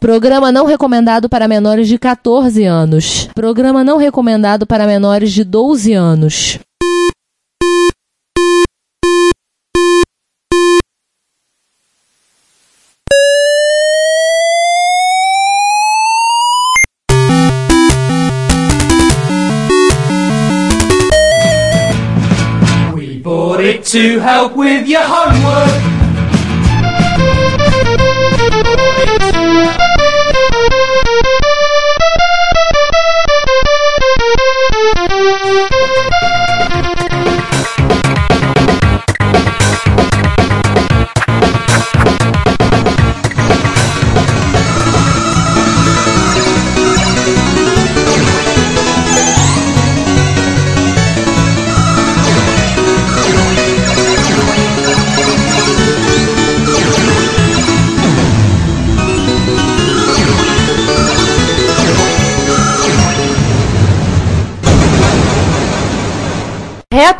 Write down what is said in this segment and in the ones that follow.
Programa não recomendado para menores de 14 anos. Programa não recomendado para menores de 12 anos. We bought it to help with your homework.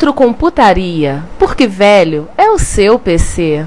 Retrocomputaria, porque velho é o seu PC.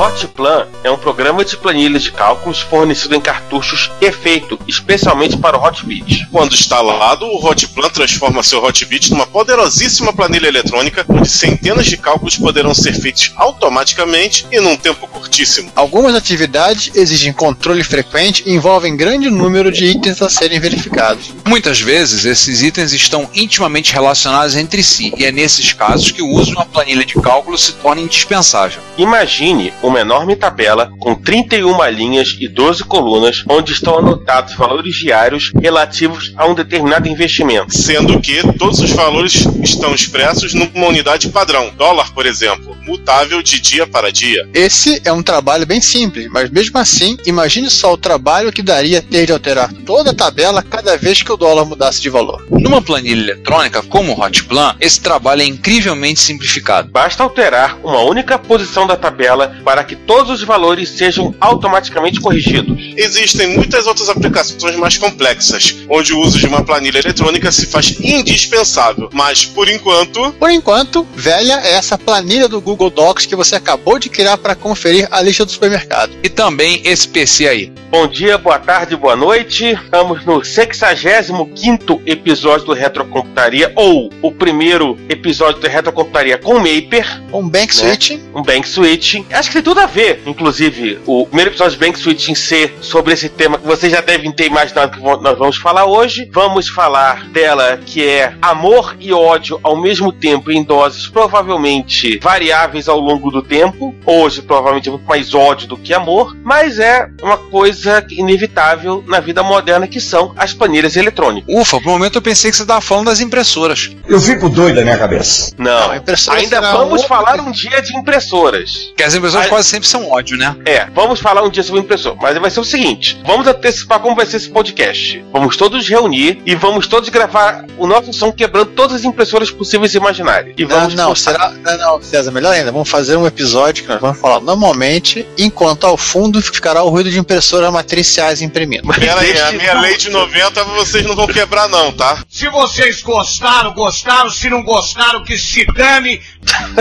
O Hotplan é um programa de planilhas de cálculos fornecido em cartuchos e feito especialmente para o Hotbit. Quando instalado, o Hotplan transforma seu Hotbit numa poderosíssima planilha eletrônica onde centenas de cálculos poderão ser feitos automaticamente e num tempo curtíssimo. Algumas atividades exigem controle frequente e envolvem grande número de itens a serem verificados. Muitas vezes, esses itens estão intimamente relacionados entre si, e é nesses casos que o uso de uma planilha de cálculo se torna indispensável. Imagine uma enorme tabela com 31 linhas e 12 colunas, onde estão anotados valores diários relativos a um determinado investimento. Sendo que todos os valores estão expressos numa unidade padrão, dólar, por exemplo, mutável de dia para dia. Esse é um trabalho bem simples, mas mesmo assim, imagine só o trabalho que daria ter de alterar toda a tabela cada vez que o dólar mudasse de valor. Numa planilha eletrônica como o Hotplan, esse trabalho é incrivelmente simplificado. Basta alterar uma única posição da tabela para que todos os valores sejam automaticamente corrigidos. Existem muitas outras aplicações mais complexas, onde o uso de uma planilha eletrônica se faz indispensável, mas por enquanto. Por enquanto, velha é essa planilha do Google Docs que você acabou de criar para conferir a lista do supermercado. E também esse PC aí. Bom dia, boa tarde, boa noite. Estamos no 65 episódio do Retrocomputaria, ou o primeiro episódio do Retrocomputaria com Maper. Um Bank né? Switch. Um Bank Switch. Acho que tem tudo a ver, inclusive, o primeiro episódio de Bank Switch em ser sobre esse tema que vocês já devem ter imaginado que nós vamos falar hoje. Vamos falar dela que é amor e ódio ao mesmo tempo em doses provavelmente variáveis ao longo do tempo. Hoje, provavelmente, é muito mais ódio do que amor, mas é uma coisa inevitável na vida moderna que são as planilhas eletrônicas. Ufa, por um momento eu pensei que você estava falando das impressoras. Eu fico doido da minha cabeça. Não, Não, impressora ainda vamos outra falar um dia de impressoras. Que as impressoras quase sempre são ódio, né? É, vamos falar um dia sobre impressor, mas vai ser o seguinte: vamos antecipar como vai ser esse podcast. Vamos todos reunir e vamos todos gravar o nosso som quebrando todas as impressoras possíveis e imaginárias. E Não, vamos não, postar. será. Não, não, César, melhor ainda, vamos fazer um episódio que nós vamos falar normalmente, enquanto ao fundo ficará o ruído de impressoras matriciais imprimindo. Pera aí, a minha lei de 90 vocês não vão quebrar, não, tá? Se vocês gostaram, gostaram. Se não gostaram, que se dane.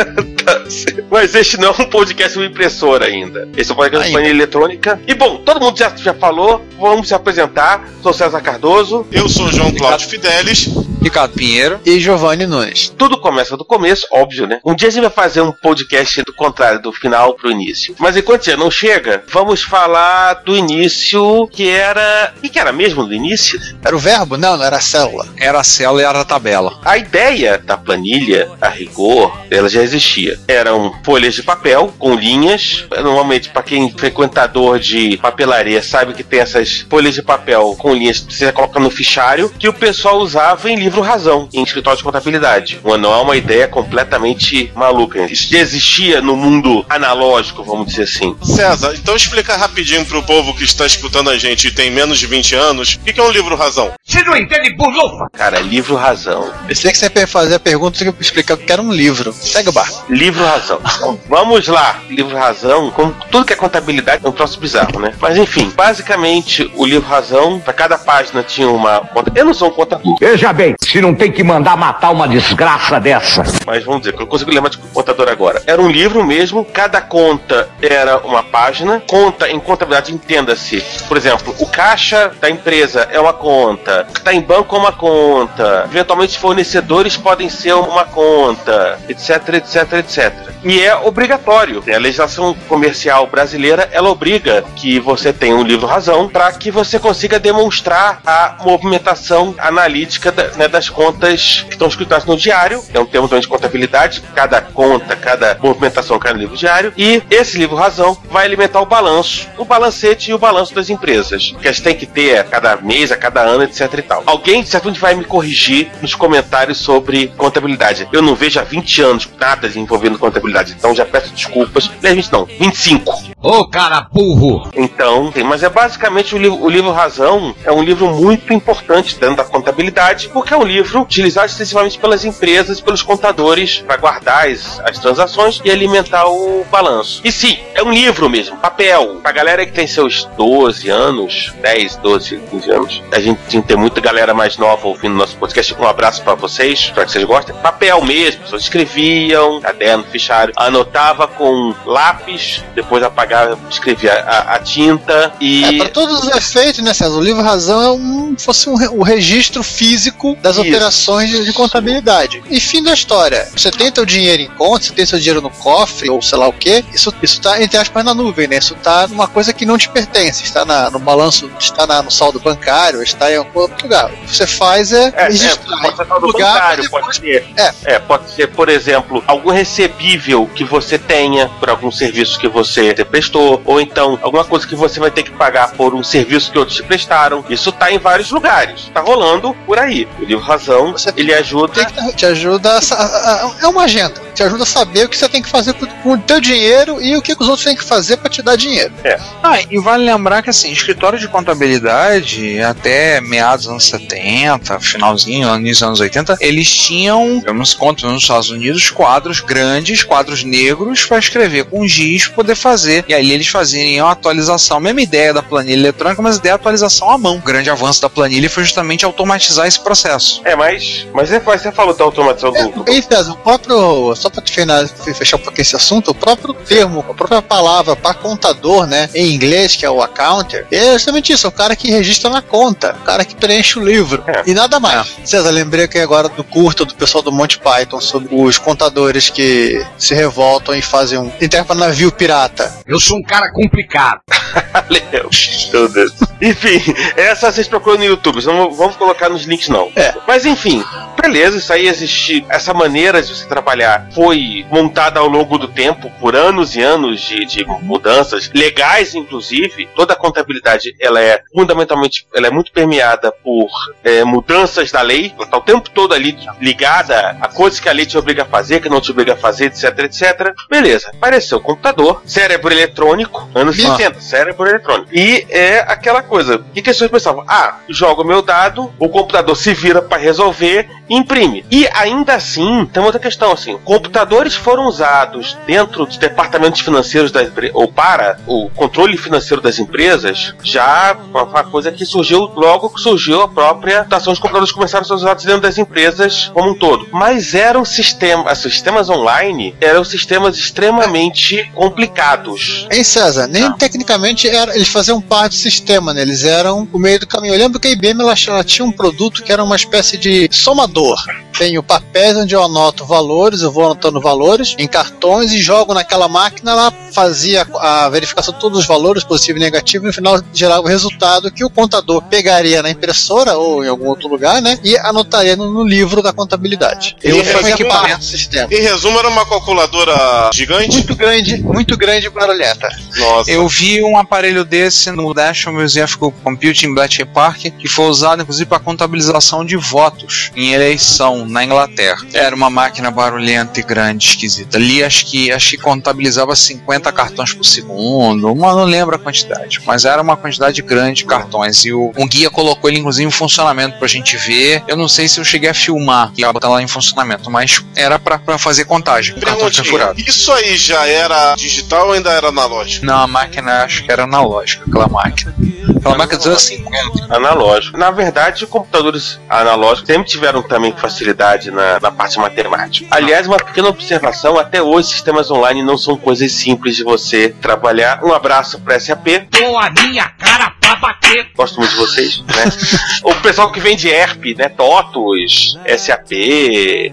Mas este não é um podcast sobre impressora ainda. Esse é um podcast de Ainda. planilha eletrônica. E bom, todo mundo já, já falou, vamos se apresentar. Sou César Cardoso. Eu sou João Cláudio Fidelis. Ricardo Pinheiro. E Giovanni Nunes. Tudo começa do começo, óbvio, né? Um dia a gente vai fazer um podcast do contrário, do final pro início. Mas enquanto você não chega, vamos falar do início, que era. O que, que era mesmo do início? Era o verbo? Não, não era a célula. Era a célula e era a tabela. A ideia da planilha, a rigor, ela já existia. Eram folhas de papel com linhas. Normalmente, para quem é frequentador de papelaria sabe que tem essas folhas de papel com linhas que você coloca no fichário, que o pessoal usava em livro razão, em escritório de contabilidade. Uma- Não é uma ideia completamente maluca. Isso já existia no mundo analógico, vamos dizer assim. César, então explica rapidinho pro povo que está escutando a gente e tem menos de 20 anos, o que é um livro razão? Você não entende bulufa. Cara, livro razão. Pensei que você ia fazer a pergunta e explicar o que era um livro. Segue o barco. Livro Razão. Vamos lá. Livro Razão, como tudo que é contabilidade, é um troço bizarro, né? Mas enfim, basicamente, o livro Razão, para cada página tinha uma conta. Eu não sou um contador. Veja bem. Se não tem que mandar matar uma desgraça dessa? Mas vamos dizer, que eu consigo lembrar de contador agora. Era um livro mesmo, cada conta era uma página. Conta em contabilidade, entenda-se. Por exemplo, o caixa da empresa é uma conta, o que está em banco é uma conta, eventualmente fornecedores podem ser uma conta, etc, etc, etc. E é obrigatório. A legislação comercial brasileira ela obriga que você tenha um livro razão para que você consiga demonstrar a movimentação analítica da- né, das contas que estão escritas no diário. É um termo também de contabilidade. Cada conta, cada movimentação no livro diário. E esse livro razão vai alimentar o balanço, o balancete e o balanço das empresas. Que elas têm que ter a cada mês, a cada ano, etc e tal. Alguém certamente vai me corrigir nos comentários sobre contabilidade. Eu não vejo há 20 anos nada envolvendo contabilidade, então já peço desculpas. Não é 20 não, 25. Ô cara burro! Então, mas é basicamente o livro, o livro Razão é um livro muito importante dentro da contabilidade, porque é um livro utilizado extensivamente pelas empresas pelos contadores para guardar as, as transações e alimentar o balanço. E sim, é um livro mesmo, papel. Pra galera que tem seus 12 anos, 10, 12, 15 anos, a gente tem, muita galera mais nova ouvindo nosso podcast. Um abraço para vocês, espero que vocês gostem. Papel mesmo, pessoas escreviam, caderno, fichário, anotava com lápis, depois apagava, escrevia a, a tinta e. É, para todos os efeitos, né, César? O livro razão é um fosse um, o registro físico das Isso. operações de, de contabilidade. E fim da história. Você tem teu dinheiro em conta, você tem seu dinheiro no cofre, ou sei lá o que, isso, isso tá, entre aspas, na nuvem, né? Isso tá numa coisa que não te pertence. Está na- no balanço, está na- no saldo bancário, está em algum outro lugar. O que você faz é, É, é, registrar pode ser em saldo lugar bancário, pode ser. É. É, pode ser, por exemplo, algum recebível que você tenha por algum serviço que você prestou, ou então alguma coisa que você vai ter que pagar por um serviço que outros te prestaram. Isso tá em vários lugares. Tá rolando por aí. Razão, ele ajuda. te ajuda a, a- a- é uma agenda te ajuda a saber o que você tem que fazer com, o teu dinheiro e o que, os outros têm que fazer para te dar dinheiro Ah, e vale lembrar que assim, escritório de contabilidade, até meados dos anos 70, finalzinho, início dos anos 80, eles tinham, eu não se conto nos Estados Unidos, quadros grandes, quadros negros para escrever com giz poder fazer. E aí eles faziam a atualização, mesma ideia da planilha eletrônica, mas a ideia da atualização à mão. O grande avanço da planilha foi justamente automatizar esse processo. É, mas, mas depois você falou da automatização do. do- Bem, César, o próprio, só para fechar um pouquinho esse assunto, o próprio termo, a própria palavra para contador, né, em inglês, que é o accounter, é justamente isso, é o cara que registra na conta, o cara que preenche o livro, É. e nada mais. César, lembrei que agora do curto do pessoal do Monty Python sobre os contadores que se revoltam e fazem um enterra para navio pirata. Eu sou um cara complicado. Valeu. Meu Deus. Enfim, essa vocês procuram no YouTube, não vamos colocar nos links não. É. Mas enfim, beleza, isso aí existe. Essa maneira de você trabalhar foi montada ao longo do tempo, por anos e anos de, de mudanças, legais inclusive. Toda a contabilidade ela é fundamentalmente, ela é muito permeada por é, mudanças da lei, ela tá o tempo todo ali ligada a coisas que a lei te obriga a fazer, que não te obriga a fazer, etc, etc. Beleza, apareceu o computador, cérebro eletrônico, anos Ah. 60, cérebro eletrônico. E é aquela coisa, o que, que as pessoas pensavam? Ah, joga o meu dado, o computador se vira para resolver imprime. E ainda assim, tem outra questão assim, computadores foram usados dentro dos departamentos financeiros da empresa, ou para o controle financeiro das empresas, já uma, coisa que surgiu logo que surgiu a própria computação de computadores começaram a ser usados dentro das empresas como um todo. Mas eram sistemas, sistemas online, eram sistemas extremamente complicados. Hein, César? Nem tecnicamente era, eles faziam parte do sistema, né? Eles eram o meio do caminho. Eu lembro que a IBM ela, ela tinha um produto que era uma espécie de somador. Tenho papéis onde eu anoto valores, eu vou anotando valores em cartões e jogo naquela máquina. Ela fazia a verificação de todos os valores, positivo e negativo, e no final gerava o resultado que o contador pegaria na impressora ou em algum outro lugar, né? E anotaria no, no livro da contabilidade. E Eu um fazia parte equipamento. do sistema. Em resumo, era uma calculadora gigante? Muito grande, muito grande e barulhenta. Nossa. Eu vi um aparelho desse no National Museum of Computing em Bletchley Park, que foi usado inclusive para contabilização de votos em eleição na Inglaterra. Era uma máquina barulhenta e grande, esquisita. Ali acho que acho que contabilizava 50 cartões por segundo, uma, não lembro a quantidade, mas era uma quantidade grande de cartões. E o, um guia colocou ele inclusive em funcionamento pra gente ver. Eu não sei se eu cheguei a filmar e botar lá em funcionamento, mas era pra pra fazer contagem. Cartão perfurado. isso aí já era digital ou ainda era analógico? Não, a máquina acho que era analógica, aquela máquina. Aquela máquina dos anos 50. analógico. Na verdade, computadores analógicos sempre tiveram também também facilidade na, na parte matemática. Aliás, uma pequena observação: até hoje, sistemas online não são coisas simples de você trabalhar. Um abraço para SAP. Com a minha cara Gosto muito de vocês, né? o pessoal que vende ERP, né? TOTOS, SAP,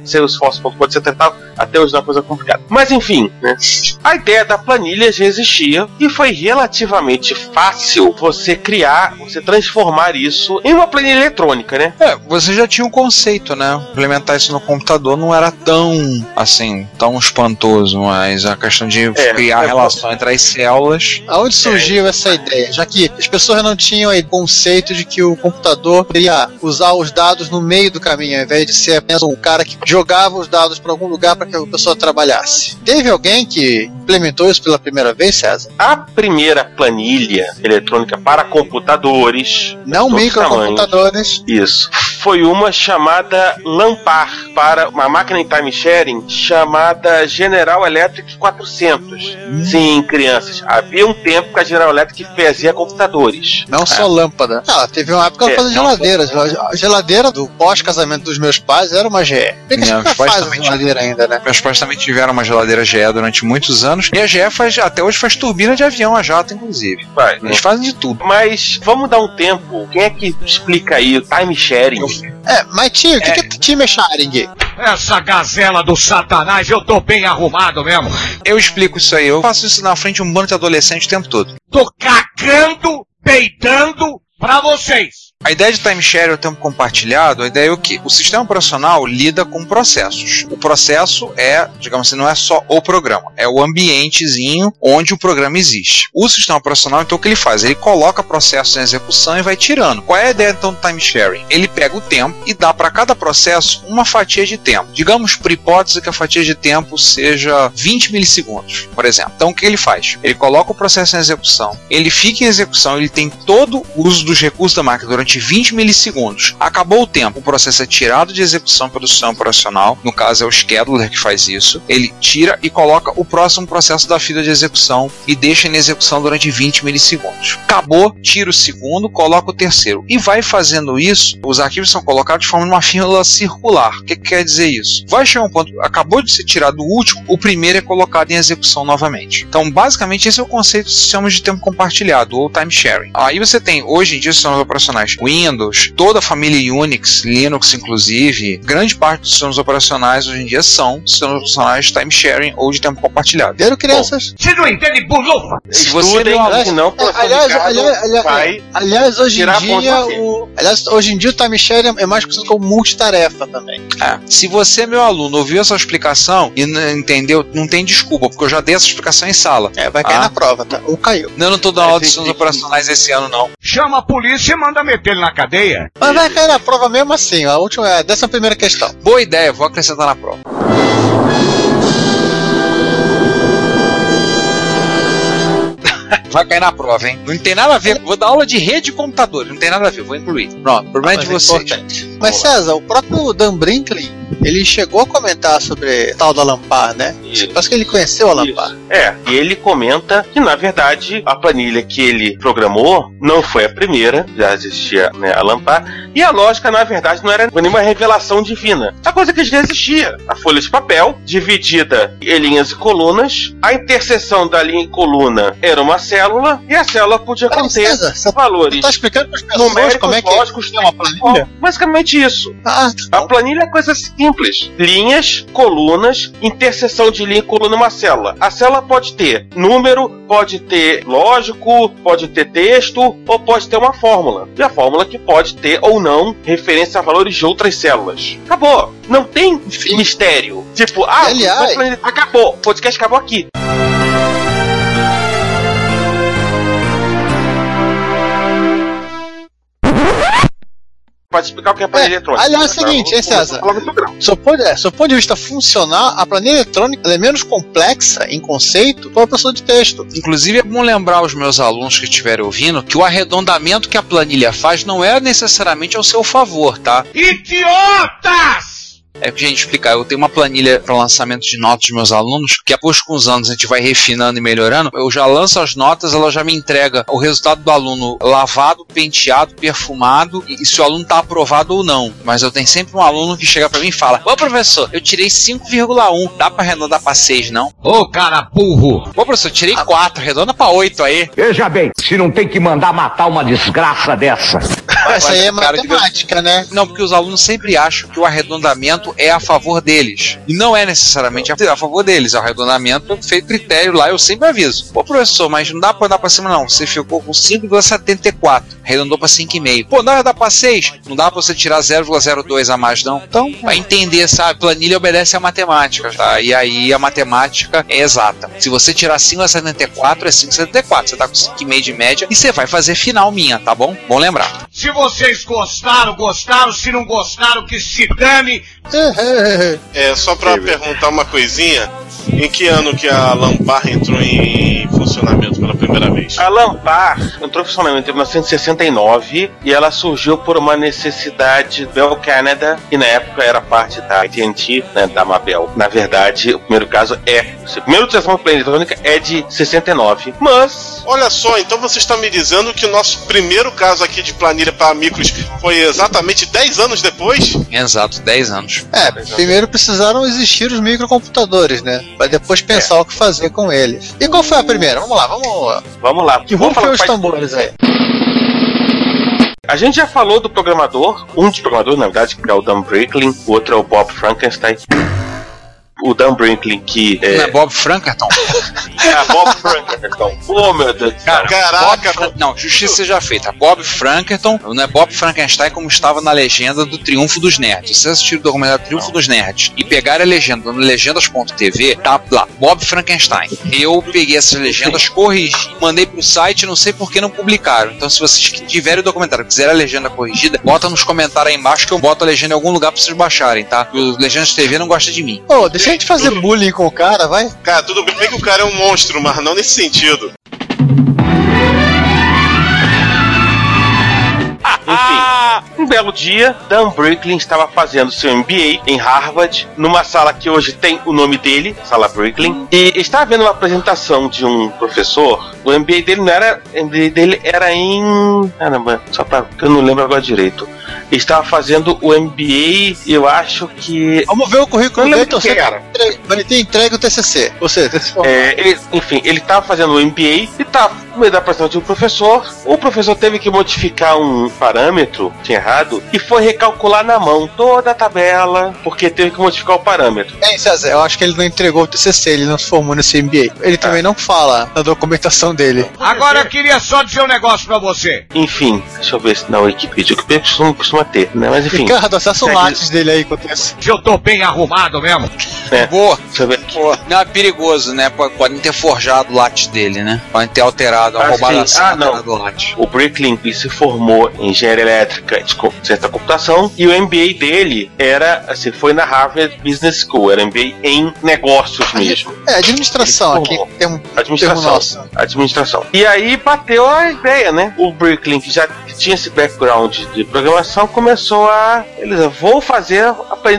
Salesforce.com, etc. Tal, até hoje é uma coisa complicada. Mas enfim, né? A ideia da planilha já existia e foi relativamente fácil você criar, você transformar isso em uma planilha eletrônica, né? É, você já tinha um conceito, né? Implementar isso no computador não era tão, assim, tão espantoso, mas a questão de É, criar é, relação entre as células. Aonde surgiu essa ideia? Já que as pessoas não tinham o conceito de que o computador poderia usar os dados no meio do caminho, ao invés de ser apenas um cara que jogava os dados para algum lugar para que a pessoa trabalhasse. Teve alguém que implementou isso pela primeira vez, César? A primeira planilha eletrônica para computadores, Não microcomputadores. Isso. Foi uma chamada Lampar para uma máquina em time sharing chamada General Electric 400. Sim, crianças. Havia um tempo que a General Electric fazia computadores. Não só lâmpada. Ah, teve uma época que É, ela fazia não geladeiras. A geladeira do pós-casamento dos meus pais era uma GE. Que a gente faz geladeira ainda, né? Meus pais também tiveram uma geladeira GE durante muitos anos. E a GE faz, até hoje faz turbina de avião a jato, inclusive. Vai, Eles fazem de tudo. Mas vamos dar um tempo. Quem é que explica aí o time sharing? É, mas tio, o que, que é time é sharing? Essa gazela do satanás, eu tô bem arrumado mesmo. Eu explico isso aí. Eu faço isso na frente de um bando de adolescente o tempo todo. Tô cagando, peidando pra vocês. A ideia de timeshare ou tempo compartilhado, a ideia é o que? O sistema operacional lida com processos. O processo é, digamos assim, não é só o programa, é o ambientezinho onde o programa existe. O sistema operacional, então, o que ele faz? Ele coloca processos em execução e vai tirando. Qual é a ideia, então, do timesharing? Ele pega o tempo e dá para cada processo uma fatia de tempo. Digamos, por hipótese, que a fatia de tempo seja 20 milissegundos, por exemplo. Então, o que ele faz? Ele coloca o processo em execução, ele fica em execução, ele tem todo o uso dos recursos da máquina durante 20 milissegundos. Acabou o tempo, o processo é tirado de execução pelo sistema operacional, no caso é o scheduler que faz isso. Ele tira e coloca o próximo processo da fila de execução e deixa em execução durante 20 milissegundos. Acabou, tira o segundo, coloca o terceiro e vai fazendo isso. Os arquivos são colocados de forma uma fila circular. O que, que quer dizer isso? Vai chegar um ponto, acabou de ser tirado o último, o primeiro é colocado em execução novamente. Então, basicamente, esse é o conceito de sistemas de tempo compartilhado ou time sharing. Aí você tem hoje em dia sistemas operacionais Windows, toda a família Unix, Linux inclusive, grande parte dos sistemas operacionais hoje em dia são sistemas operacionais time sharing ou de tempo compartilhado. Deram crianças. Você não entende bulufa? Se você Estudem, meu aluno- senão o professor aliás, Ricardo aliás, aliás, vai aliás, hoje em dia o, aliás, hoje em dia o time sharing é mais conhecido como multitarefa também. É, se você, meu aluno, ouviu essa explicação e não entendeu, não tem desculpa, porque eu já dei essa explicação em sala. É, vai cair Ah. na prova, tá? Ou caiu. Não, eu não tô dando É, aula de tem sistemas operacionais esse ano, não. Chama a polícia e manda meter ele na cadeia. Mas vai cair na prova mesmo assim, a última a décima primeira questão. Boa ideia, vou acrescentar na prova. Vai cair na prova, hein? Não tem nada a ver. Vou dar aula de rede de computadores, não tem nada a ver, vou incluir. Pronto, problema é de é importante. Mas César, o próprio Dan Brinkley, ele chegou a comentar sobre tal da Lampar, né? Isso. Parece que ele conheceu a Lampar. É, e ele comenta que na verdade a planilha que ele programou não foi a primeira, já existia né, a Lampar, e a lógica na verdade não era nenhuma revelação divina. A coisa que já existia, a folha de papel dividida em linhas e colunas, a interseção da linha e coluna era uma célula e a célula podia Peraí, conter César, você valores tá explicando para as pessoas numéricos, como é que lógicos, é uma planilha? basicamente isso. Ah, A planilha é coisa simples. Linhas, colunas, interseção de linha e coluna numa célula. A célula pode ter número, pode ter lógico, pode ter texto ou pode ter uma fórmula. E a fórmula que pode ter ou não referência a valores de outras células. Acabou. Não tem mistério. Tipo, ah, aliás- acabou. O podcast acabou aqui. Pode explicar o que é planilha É, eletrônica. aliás, é o seguinte, hein, César? Só pode, é, só ponto de vista funcional, a planilha eletrônica ela é menos complexa em conceito que uma pessoa de texto. Inclusive, é bom lembrar aos meus alunos que estiverem ouvindo que o arredondamento que a planilha faz não é necessariamente ao seu favor, tá? Idiotas! É que a gente explicar, eu tenho uma planilha para lançamento de notas dos meus alunos, que após com os anos a gente vai refinando e melhorando. Eu já lanço as notas, ela já me entrega o resultado do aluno lavado, penteado, perfumado e se o aluno está aprovado ou não. Mas eu tenho sempre um aluno que chega para mim e fala: Ô professor, eu tirei 5,1, dá para arredondar para 6, não? Ô cara burro! Ô professor, eu tirei 4, arredonda para 8 aí. Veja bem, se não tem que mandar matar uma desgraça dessa. Essa aí é matemática, né? Não, porque os alunos sempre acham que o arredondamento é a favor deles. E não é necessariamente a favor deles. O arredondamento é feito critério lá, eu sempre aviso. Pô, professor, mas não dá pra andar pra cima, não. Você ficou com 5,74. Arredondou pra 5,5. Pô, não dá pra 6. Não dá pra você tirar 0,02 a mais, não. Então, vai entender, sabe? Planilha obedece à matemática, tá? E aí a matemática é exata. Se você tirar 5,74, é 5,74. Você tá com 5,5 de média e você vai fazer final minha, tá bom? Bom lembrar. Se vocês gostaram, gostaram. Se não gostaram, que se dane. É, só pra perguntar uma coisinha. Em que ano que a Lampar entrou em funcionamento pela primeira vez? A Lampar entrou em funcionamento em 1969 e ela surgiu por uma necessidade do Bell Canada, que na época era parte da AT&T, né, da Mabel. Na verdade, o primeiro caso é... O primeiro utilização da eletrônica é de 69, mas... Olha só, então você está me dizendo que o nosso primeiro caso aqui de planilha para micros foi exatamente 10 anos depois? Exato, 10 anos. É, primeiro precisaram existir os microcomputadores, né? Pra depois pensar o que fazer com eles. E qual foi a primeira? Vamos lá, vamos. Vamos lá. Que Vamos rumo foi os tambores aí? A gente já falou do programador, um dos programadores, na verdade, que é o Dan Bricklin, o outro é o Bob Frankenstein. O Dan Bricklin, que Não é é. Bob Frankerton? Ah, Bob Frankenstein. Oh, meu Deus do céu. Cara, Caraca, Bob não, justiça seja feita. Bob Frankerton não é Bob Frankenstein como estava na legenda do Triunfo dos Nerds. Se você assistir o documentário Triunfo dos Nerds e pegar a legenda no legendas.tv, tá lá, Bob Frankenstein. Eu peguei essas legendas, corrigi, mandei pro site, não sei por que não publicaram. Então, se vocês tiverem o documentário e quiserem a legenda corrigida, bota nos comentários aí embaixo que eu boto a legenda em algum lugar pra vocês baixarem, tá? O Legendas TV não gosta de mim. Ô, deixa a gente fazer bullying com o cara, vai. Cara, tudo bem que o cara é um monstro, mas não nesse sentido. Um belo dia, Dan Bricklin estava fazendo seu MBA em Harvard, numa sala que hoje tem o nome dele, Sala Bricklin, e estava vendo uma apresentação de um professor. O MBA dele não era, o MBA dele era em, caramba, só para que eu não lembro agora direito. Ele estava fazendo o MBA, eu acho que Vamos ver o currículo dele, então que você era. entre- vai ter entregue o TCC. For- É, ele- enfim, ele estava fazendo o MBA e estava meio da apresentação de um professor. O professor teve que modificar um parâmetro, tinha errado, e foi recalcular na mão toda a tabela, porque teve que modificar o parâmetro. Bem, César, eu acho que ele não entregou o TCC, ele não se formou nesse MBA. Ele também não fala na documentação dele. Agora eu queria só dizer um negócio pra você. Enfim, deixa eu ver se na Wikipedia, o Wikipedia costuma, costuma ter, né? Mas enfim, Ricardo, acessa o látis dele aí enquanto isso. Que eu tô bem arrumado mesmo. É. Boa. deixa eu ver aqui. Não, é perigoso, né? Podem ter forjado o látis dele, né? Podem ter alterado, Ah, roubado sim. a senha Ah, não. O Bricklin se formou em engenharia elétrica de ciência da computação e o MBA dele era, assim, foi na Harvard Business School, era MBA em negócios mesmo. É, administração aqui. Tem um Administração. nosso. Administração. E aí bateu a ideia, né? O Bricklin, que já tinha esse background de programação, começou a. Beleza, vou fazer a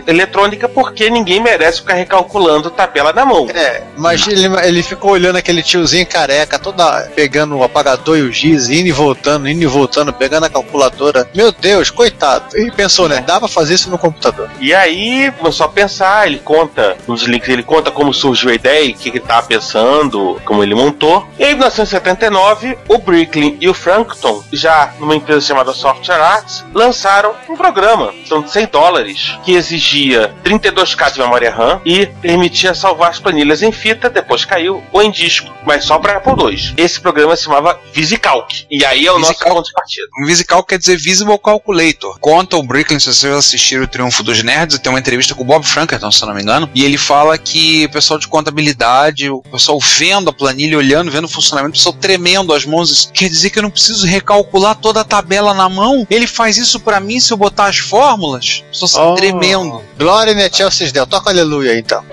eletrônica porque ninguém merece ficar recalculando tabela na mão. É, mas ele, ele ficou olhando aquele tiozinho careca, toda pegando o apagador e o giz, indo e voltando, indo e voltando, pegando a calculadora. Meu Deus, coitado. E pensou, né? Dá pra fazer isso no computador. E aí começou a pensar, ele conta nos links, ele conta como surgiu a ideia, o que ele tava pensando, como ele montou. E em 1979, o Bricklin e o Frankton, já numa empresa chamada Software Arts, lançaram um programa, são de 100 dólares, que exigia 32K de memória RAM e permitia salvar as planilhas em fita, depois caiu, ou em disco, mas só para Apple II. Esse programa se chamava VisiCalc. E aí é o nosso VisiCalc. ponto de partida. Um VisiCal quer dizer Visible Calculator. Conta o Bricklin, se vocês assistiram o Triunfo dos Nerds, tem uma entrevista com o Bob Frankerton, se eu não me engano, e ele fala que o pessoal de contabilidade, o pessoal vendo a planilha, olhando, vendo o funcionamento, o pessoal tremendo as mãos, isso quer dizer que eu não preciso recalcular toda a tabela na mão? Ele faz isso pra mim se eu botar as fórmulas? O pessoal Oh. tremendo. Glória in excelsis Deo. Toca aleluia aí, então.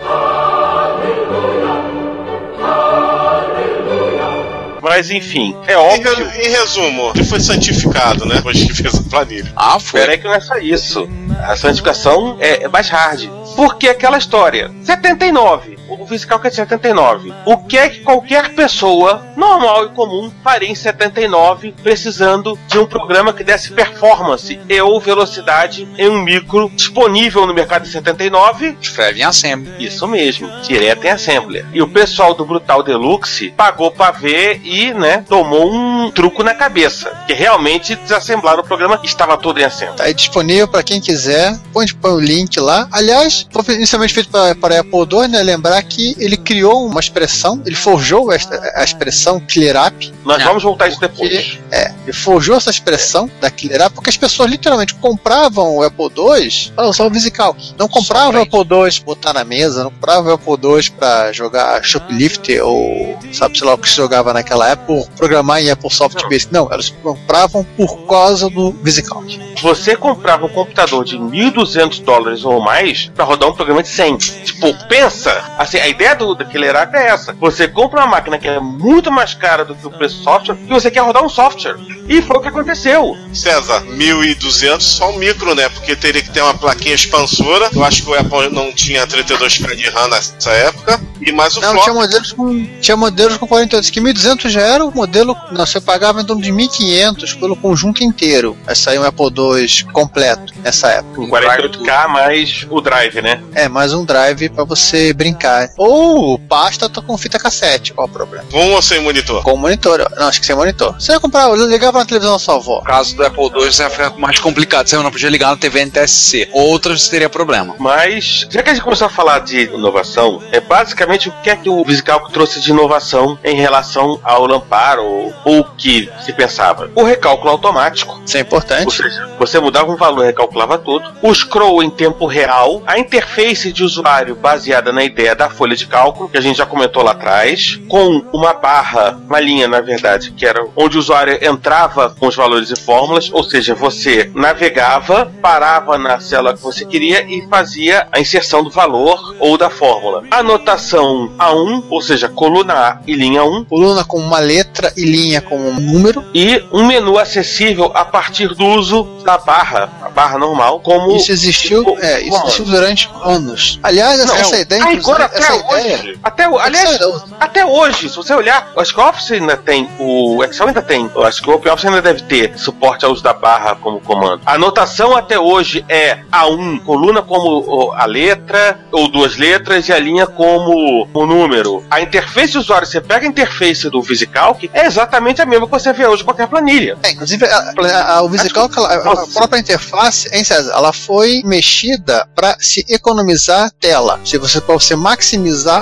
Mas enfim, é Em, óbvio. re- em resumo, ele foi santificado, né? Depois que fez a planilha. Ah, foi. Peraí que não é só isso. A santificação é, é mais hard. Porque aquela história, 79, o fiscal que é de 79. O que é que qualquer pessoa normal e comum faria em 79 precisando de um programa que desse performance e ou velocidade em um micro disponível no mercado em 79? Escreve em assembly. Isso mesmo, direto em Assembler. E o pessoal do Brutal Deluxe pagou pra ver e, né, tomou um truco na cabeça. Que realmente desassemblaram o programa e estava todo em Assembler. Tá aí disponível para quem quiser. Põe, põe o link lá. Aliás, foi inicialmente feito para, para Apple II, né? Lembrar que ele criou uma expressão, ele forjou esta, a expressão Clear Up. Nós É. vamos voltar a isso depois. Ele forjou essa expressão da Clear Up porque as pessoas literalmente compravam o Apple II para usar o VisiCalc. Não compravam o Apple II pra botar na mesa, não compravam o Apple II para jogar Shoplift ou sabe sei lá o que se jogava naquela época, por programar em Apple Soft Basic. Não, elas compravam por causa do VisiCalc. Você comprava um computador de 1.200 dólares ou mais para rodar um programa de 100. Tipo, pensa! Assim, a ideia do daquele Eracle é essa. Você compra uma máquina que é muito mais cara do que o preço do software e você quer rodar um software. E foi o que aconteceu. César, 1.200 só um micro, né? Porque teria que ter uma plaquinha expansora. Eu acho que o Apple não tinha 32K de RAM nessa época. E mais o Não, flop. tinha modelos com tinha modelos com 48, que 1200 já era o modelo, não, você pagava em torno de 1500 pelo conjunto inteiro. Aí saiu um Apple II completo nessa época. Com 48K mais o drive, né? É, mais um drive pra você brincar. Ou pasta tá com fita cassete, qual o problema? Com ou sem monitor? Com monitor, não, acho que sem monitor. Você ia comprar, ligava na televisão da sua avó. No caso do Apple II, já fica mais complicado. Você não podia ligar na TV NTSC. Outras teria problema. Mas, já que a gente começou a falar de inovação, é basicamente o que é que o VisiCalc trouxe de inovação em relação ao Lampar ou ou o que se pensava. O recálculo automático, Isso é ou importante. seja, você mudava um valor recalculava tudo. O scroll em tempo real, a interface de usuário baseada na ideia da folha de cálculo, que a gente já comentou lá atrás, com uma barra, uma linha, na verdade, que era onde o usuário entrava com os valores e fórmulas, ou seja, você navegava, parava na célula que você queria e fazia a inserção do valor ou da fórmula. Anotação A1, ou seja, coluna A e linha 1, Coluna com uma letra e linha com um número. e um menu acessível a partir do uso da barra, a barra normal, como Isso existiu, como- é, isso existiu durante anos. Aliás, essa, Não, essa ideia, ah, agora até hoje, ideia, até o- aliás, até hoje, se você olhar, acho que o Office ainda tem, o Excel ainda tem, acho que o OpenOffice ainda deve ter suporte ao uso da barra como comando. A anotação até hoje é A1, coluna como a letra, ou duas letras, e a linha como o número. A interface de usuário, você pega a interface do VisiCalc, é exatamente a mesma que você vê hoje em qualquer planilha. É, inclusive, a, a, a- o VisiCalc, a, Nossa. própria interface, hein, César, ela foi mexida para se economizar tela. Se você para você maximizar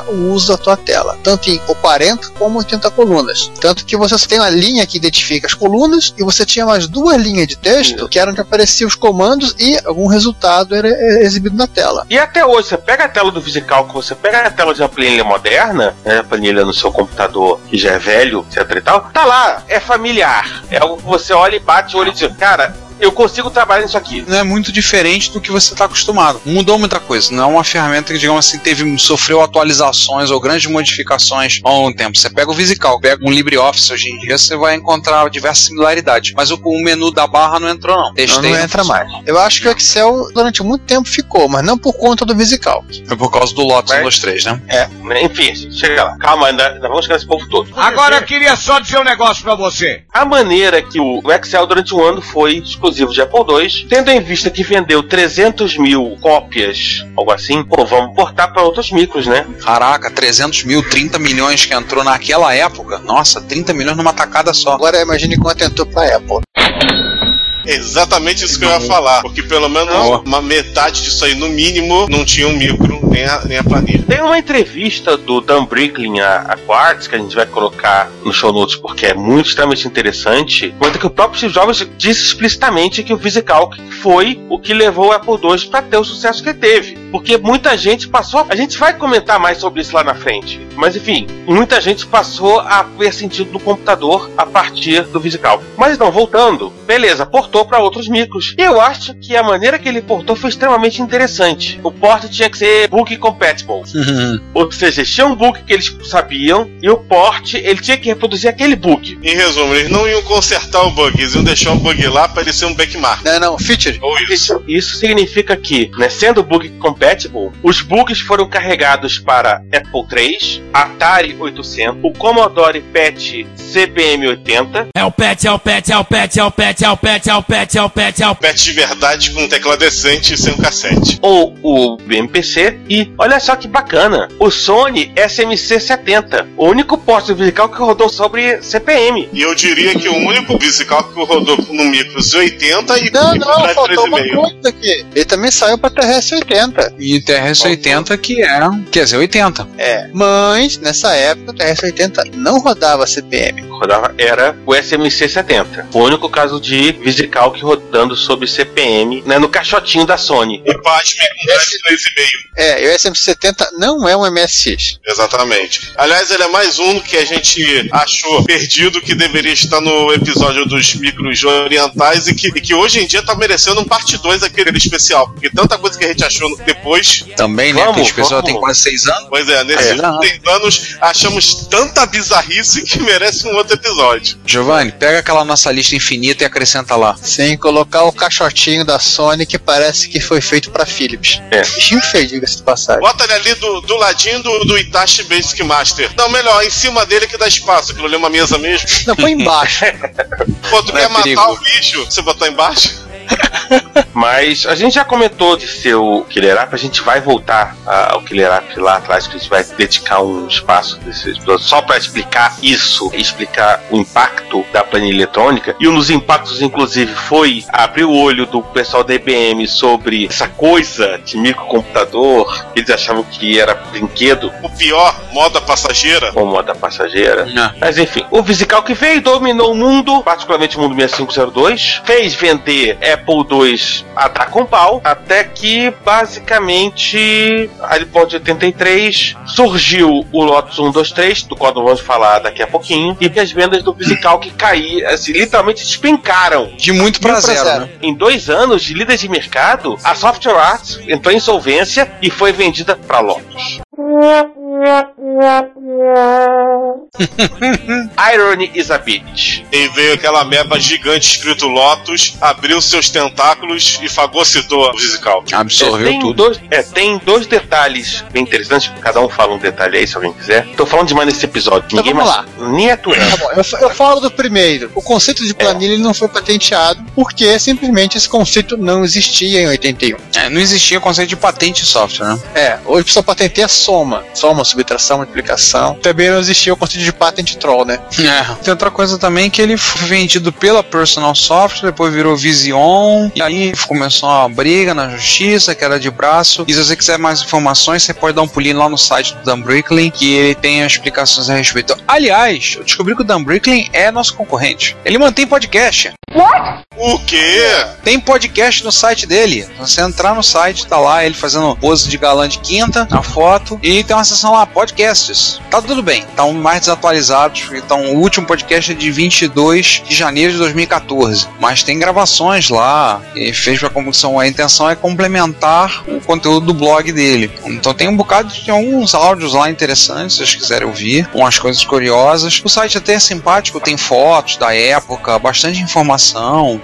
o uso da tua tela, tanto em o 40 como 80 colunas. Tanto que você tem uma linha que identifica as colunas e você tinha mais duas linhas de texto que eram onde apareciam os comandos e algum resultado era é, exibido na tela. E até hoje, você pega a tela do VisiCalc, você pega a tela de uma planilha moderna, né, a planilha no seu computador que já é velho, etc e tal, tá lá, é familiar. É algo que você olha e bate o olho e diz, cara, eu consigo trabalhar nisso aqui. Não é muito diferente do que você está acostumado. Mudou muita coisa. Não é uma ferramenta que, digamos assim, teve, sofreu atualizações ou grandes modificações ao longo do tempo. Você pega o VisiCalc, pega um LibreOffice hoje em dia, você vai encontrar diversas similaridades. Mas o, o menu da barra não entrou, não. Não, Testei, não entra funciona. mais. Eu acho que o Excel durante muito tempo ficou, mas não por conta do VisiCalc. É por causa do Lotus Mas- 1, 2, 3, né? É, enfim, chega lá. Calma, ainda, ainda vamos chegar nesse povo todo. Agora eu queria só dizer um negócio pra você. A maneira que o o Excel durante um ano foi exclusivo de Apple II, tendo em vista que vendeu 300 mil cópias, algo assim, pô, vamos portar para outros micros, né? Caraca, 300 mil, 30 milhões que entrou naquela época. Nossa, 30 milhões numa tacada só. Agora imagine quanto entrou para Apple. Exatamente isso que eu ia falar. Porque pelo menos Não. uma metade disso aí, no mínimo, não tinha um micro, nem a, nem a planilha. Tem uma entrevista do Dan Bricklin a, a Quartz, que a gente vai colocar no show notes porque é muito extremamente interessante, conta que o próprio Steve Jobs disse explicitamente que o VisiCalc foi o que levou o Apple II para ter o sucesso que ele teve. Porque muita gente passou. A gente vai comentar mais sobre isso lá na frente. Mas enfim, muita gente passou a ver sentido no computador a partir do VisiCalc. Mas então, voltando, beleza, portou para outros micros. E eu acho que a maneira que ele portou foi extremamente interessante. O porte tinha que ser book compatible. Ou seja, tinha um book que eles sabiam e o port ele tinha que reproduzir aquele book. Em resumo, eles não iam consertar o bug, eles iam deixar o bug lá para ele ser um backmark. Não, não, feature. Ou isso. Isso, significa que, né, sendo book compatible, os bugs foram carregados para Apple III, Atari 800, o Commodore PET CPM 80, É o pet, é o pet, é o pet, é o pet, é o pet, é o pet, é o pet, é o Patch de verdade com tecla decente e sem um cassete. ou o MPC e olha só que bacana, o Sony SMC 70, o único porte musical que rodou sobre CPM. E eu diria que o único musical que rodou no Micros 80 e Não, e não, faltou uma 3,5. coisa aqui. Ele também saiu pra TRS-80. E TRS-80 que é, quer dizer, 80. É. Mas, nessa época, o TRS-80 não rodava CPM. Rodava era o SMC 70, o único caso de Visical que rodando sobre CPM, né, no caixotinho da Sony. E pasme com Drive 3,5. É, e o SM70 não é um MSX. Exatamente. Aliás, ele é mais um que a gente achou perdido que deveria estar no episódio dos micros orientais e que, e que hoje em dia tá merecendo um parte 2 aquele especial. Porque tanta coisa que a gente achou depois. Também, né? Vamos, Porque esse pessoal vamos. tem quase 6 anos. Pois é, nesses É, não. 10 anos achamos tanta bizarrice que merece um outro episódio. Giovanni, pega aquela nossa lista infinita e acrescenta lá. Sem colocar o caixotinho da Sony que parece que foi feito pra Philips. É. Bichinho feio, diga-se de passagem. Bota ele ali do, do ladinho do, do Itachi Basic Master. Não, melhor, em cima dele que dá espaço. Aquilo ali é uma mesa mesmo. Não, põe embaixo. Pô, tu Não quer é matar perigoso. o bicho? Você botou embaixo? Mas a gente já comentou de ser o Killer App, a gente vai voltar a- ao Killer App lá atrás, que a gente vai dedicar um espaço desse episódio só para explicar isso, explicar o impacto da planilha eletrônica. E um dos impactos, inclusive, foi abrir o olho do pessoal da IBM sobre essa coisa de microcomputador, que eles achavam que era brinquedo O pior, moda passageira. ou moda passageira. Não. Mas enfim, o Visical que veio dominou o mundo, particularmente o mundo 6502, fez vender Apple II a dar com pau, até que basicamente, ali por volta de 83, surgiu o Lotus 123, do qual nós vamos falar daqui a pouquinho, e as vendas do Visical que caíram, assim, literalmente despencaram. De muito pra Mil pra zero, zero. né? Em dois anos de líder de mercado, a Software Arts entrou em insolvência e foi vendida para Lotus. Irony is a bitch. E veio aquela meba gigante escrito Lotus, abriu seus tentáculos e fagocitou o musical. Absorveu É, tem tudo. Dois, é, tem dois detalhes bem interessantes, cada um fala um detalhe aí, se alguém quiser. Tô falando demais nesse episódio. Então Ninguém vamos mais, Nem é aturando. Tá bom, eu, eu falo do primeiro. O conceito de planilha ele não foi patenteado porque simplesmente esse conceito não existia em 81. É, não existia conceito de patente de software, né? É, hoje só patenteia soma. Soma, subtração, multiplicação. Também não existia o conceito de patent troll, né? É. Tem outra coisa também que ele foi vendido pela Personal Software, depois virou Vision, e aí começou uma briga na justiça, que era de braço. E se você quiser mais informações, você pode dar um pulinho lá no site do Dan Bricklin, que ele tem as explicações a respeito. Aliás, eu descobri que o Dan Bricklin é nosso concorrente. Ele mantém podcast. O quê? Tem podcast no site dele. Você entrar no site, tá lá ele fazendo pose de galã de quinta, na foto, e tem uma seção lá, podcasts. Tá tudo bem, tá um mais desatualizados. Então, o último podcast é de 22 de janeiro de 2014. Mas tem gravações lá, e fez pra comissão. A intenção é complementar o conteúdo do blog dele. Então, tem um bocado de alguns áudios lá interessantes, se vocês quiserem ouvir, umas coisas curiosas. O site até é simpático, tem fotos da época, bastante informação,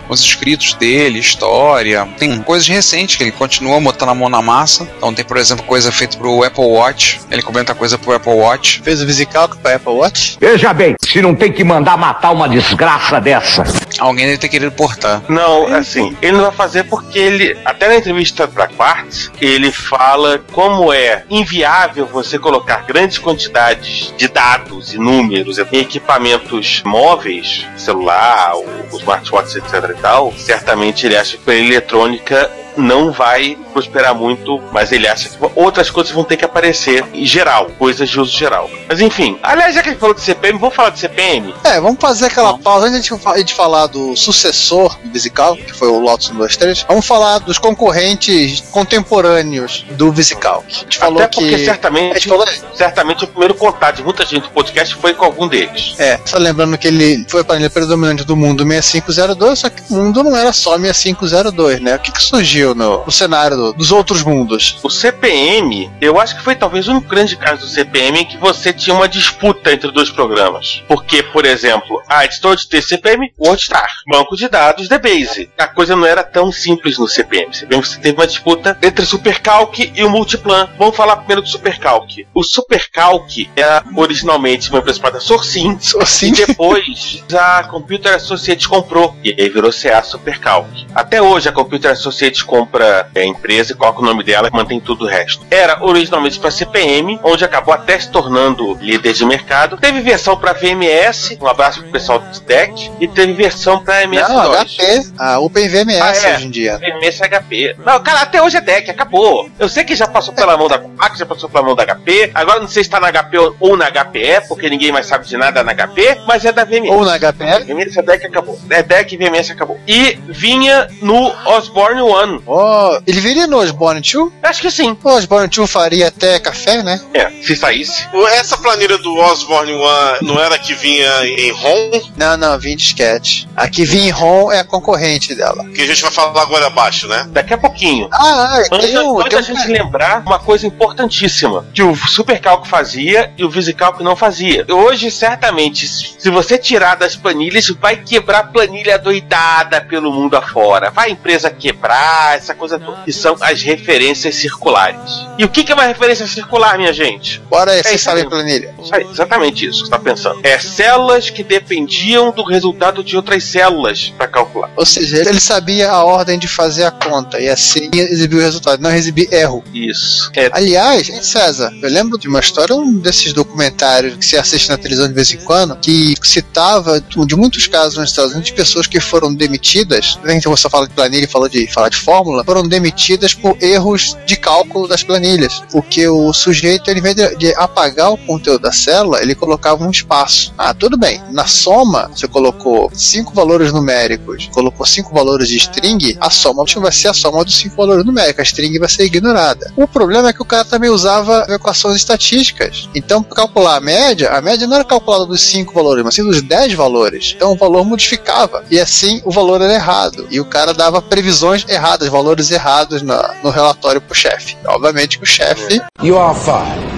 os escritos dele, história. Tem coisas recentes que ele continua botando a mão na massa. Então tem, por exemplo, coisa feita pro Apple Watch. Ele comenta coisa pro Apple Watch. Fez o VisiCalc para Apple Watch. Veja bem, se não tem que mandar matar uma desgraça dessa. Alguém deve ter querido portar. Não, assim, ele não vai fazer porque ele, até na entrevista pra Quartz, ele fala como é inviável você colocar grandes quantidades de dados e números em equipamentos móveis, celular, o, o smartwatch, etc e tal. Certamente ele acha que a eletrônica não vai prosperar muito, mas ele acha que outras coisas vão ter que aparecer em geral, coisas de uso geral. Mas enfim, aliás, já que a gente falou de CPM, vamos falar de CPM? É, vamos fazer aquela pausa antes de fa- de falar do sucessor do VisiCal, que foi o Lotus 123. Vamos falar dos concorrentes contemporâneos do VisiCal. A gente falou Até porque que. certamente falou, certamente o primeiro contato de muita gente no podcast foi com algum deles. É, só lembrando que ele foi a planilha predominante do mundo 6502, só que o mundo não era só 6502, né? O que, que surgiu surgiu no, no cenário do- dos outros mundos. O CPM, eu acho que foi talvez o único grande caso do CPM em que você tinha uma disputa entre dois programas. Porque, por exemplo, a editora de texto CPM, WordStar, banco de dados DBase. A coisa não era tão simples no CPM. CPM você teve uma disputa entre o Supercalc e o Multiplan. Vamos falar primeiro do Supercalc. O Supercalc era originalmente uma empresa chamada Sourcing, Assim, e depois a Computer Associates comprou. E aí virou CA Supercalc. Até hoje a Computer Associates compra a empresa e coloca o nome dela e mantém tudo o resto. Era originalmente para CPM, onde acabou até se tornando líder de mercado. Teve versão para VMS, um abraço pro pessoal do DEC, e teve versão para não, MS2. HP, a OpenVMS Ah, é. hoje em dia. VMS HP. Não, cara, até hoje é DEC, acabou. Eu sei que já passou pela mão da Kodak, já passou pela mão da HP. Agora não sei se tá na HP ou na HPE, porque ninguém mais sabe de nada na HP, mas é da VMS. Ou na HPL. VMS é DEC acabou. É DEC e VMS acabou. E vinha no Osborne One. Oh, ele viria no Osborne 2? Acho que sim. O Osborne 2 faria até café, né? É, se saísse. Essa planilha do Osborne One não era que vinha em ROM? Não, não, vinha em disquete. A que vinha em ROM é a concorrente dela. Que a gente vai falar agora abaixo, né? Daqui a pouquinho. Ah, Antes, tem um, antes da um- gente lembrar uma coisa importantíssima que o Supercalc fazia e o Visicalc não fazia. Hoje, certamente, se você tirar das planilhas, vai quebrar planilha doidada pelo mundo afora. Vai a empresa quebrar, essa coisa toda. Que são as referências circulares. E o que que é uma referência circular, minha gente? Bora É sabem aí. planilha. Aí, exatamente isso que você está pensando. É células que dependiam do resultado de outras células para calcular. Ou seja, ele sabia a ordem de fazer a conta e assim exibir o resultado, não exibir erro. Isso. É, Aliás, hein, César, eu lembro de uma história, um desses documentários que se assiste na televisão de vez em quando, que citava de muitos casos nos Estados Unidos de pessoas que foram demitidas, né, então você fala de planilha e falou de falar de fórmula, foram demitidas por erros de cálculo das planilhas. Porque o sujeito, ele, em vez de, apagar o conteúdo da célula, ele colocava um espaço. Ah, tudo bem. Na soma, você colocou cinco valores numéricos, colocou cinco valores de string, a soma vai ser a soma dos cinco valores numéricos. A string vai ser ignorada. O problema é que o cara também usava equações estatísticas. Então, para calcular a média, a média não era calculada dos cinco valores, mas sim dos 10 valores. Então, o valor modificava. E assim, o valor era errado. E o cara dava previsões erradas, valores errados na- no relatório pro chefe. Obviamente que o chefe You are.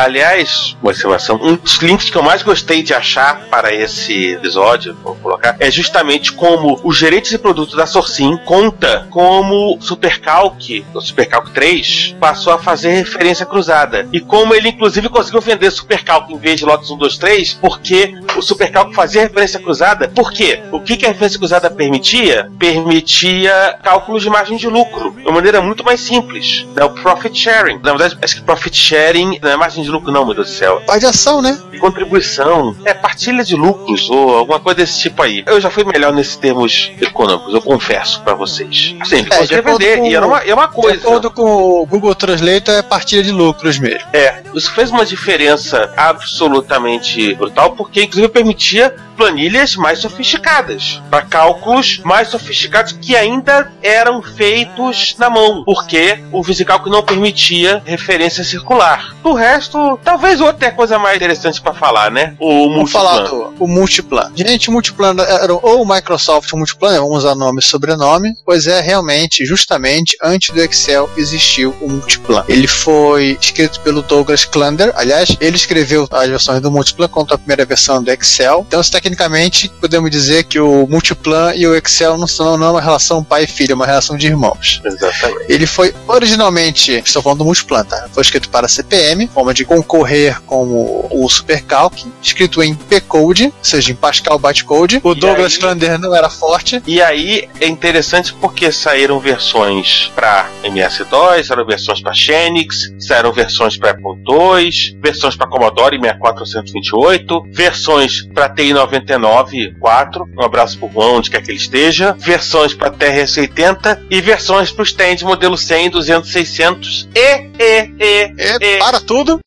Aliás, uma observação, um dos links que eu mais gostei de achar para esse episódio, vou colocar, é justamente como o gerente de produto da Sourcing conta como Supercalc, o Supercalc 3, passou a fazer referência cruzada. E como ele, inclusive, conseguiu vender Supercalc em vez de Lotus 1, 2, 3, porque o Supercalc fazia referência cruzada. Por quê? O que, que a referência cruzada permitia? Permitia cálculos de margem de lucro, de uma maneira muito mais simples. É o profit sharing. Na verdade, acho que profit sharing é margem de lucro, não, meu Deus do céu. de ação, né? Contribuição, é partilha de lucros ou alguma coisa desse tipo aí. Eu já fui melhor nesses termos econômicos, eu confesso pra vocês. Sim, É, de acordo vender, com- e era uma, é uma De coisa. acordo com o Google Translate, é partilha de lucros mesmo. É, isso fez uma diferença absolutamente brutal, porque inclusive permitia planilhas mais sofisticadas, para cálculos mais sofisticados que ainda eram feitos na mão, porque o VisiCalc não permitia referência circular. Do resto, talvez outra coisa mais interessante para falar, né? O Vamos falar do o Multiplan. Gente, o Multiplan era ou o Microsoft Multiplan, vamos usar nome e sobrenome, pois é realmente, justamente, antes do Excel existiu o Multiplan. Ele foi escrito pelo Douglas Klander, aliás, ele escreveu as versões do Multiplan contra a primeira versão do Excel. Então, tecnicamente, podemos dizer que o Multiplan e o Excel não são não é uma relação pai e filho, é uma relação de irmãos. Exatamente. Ele foi originalmente, estou falando do Multiplan, tá? Foi escrito para CPM, forma de concorrer com o, o Supercalc, escrito em P-Code, ou seja, em Pascal Bytecode. O e Douglas aí... Klander não era forte. E aí é interessante porque saíram versões para MS-DOS, saíram versões para Xenix, saíram versões para Apple II, versões para Commodore 6428, versões para TI 99. 99.4. Um abraço pro Juan, onde quer que ele esteja. Versões para TRS-80 e versões para os stands modelo 100, 200, 600 e, e, e, e, e para tudo.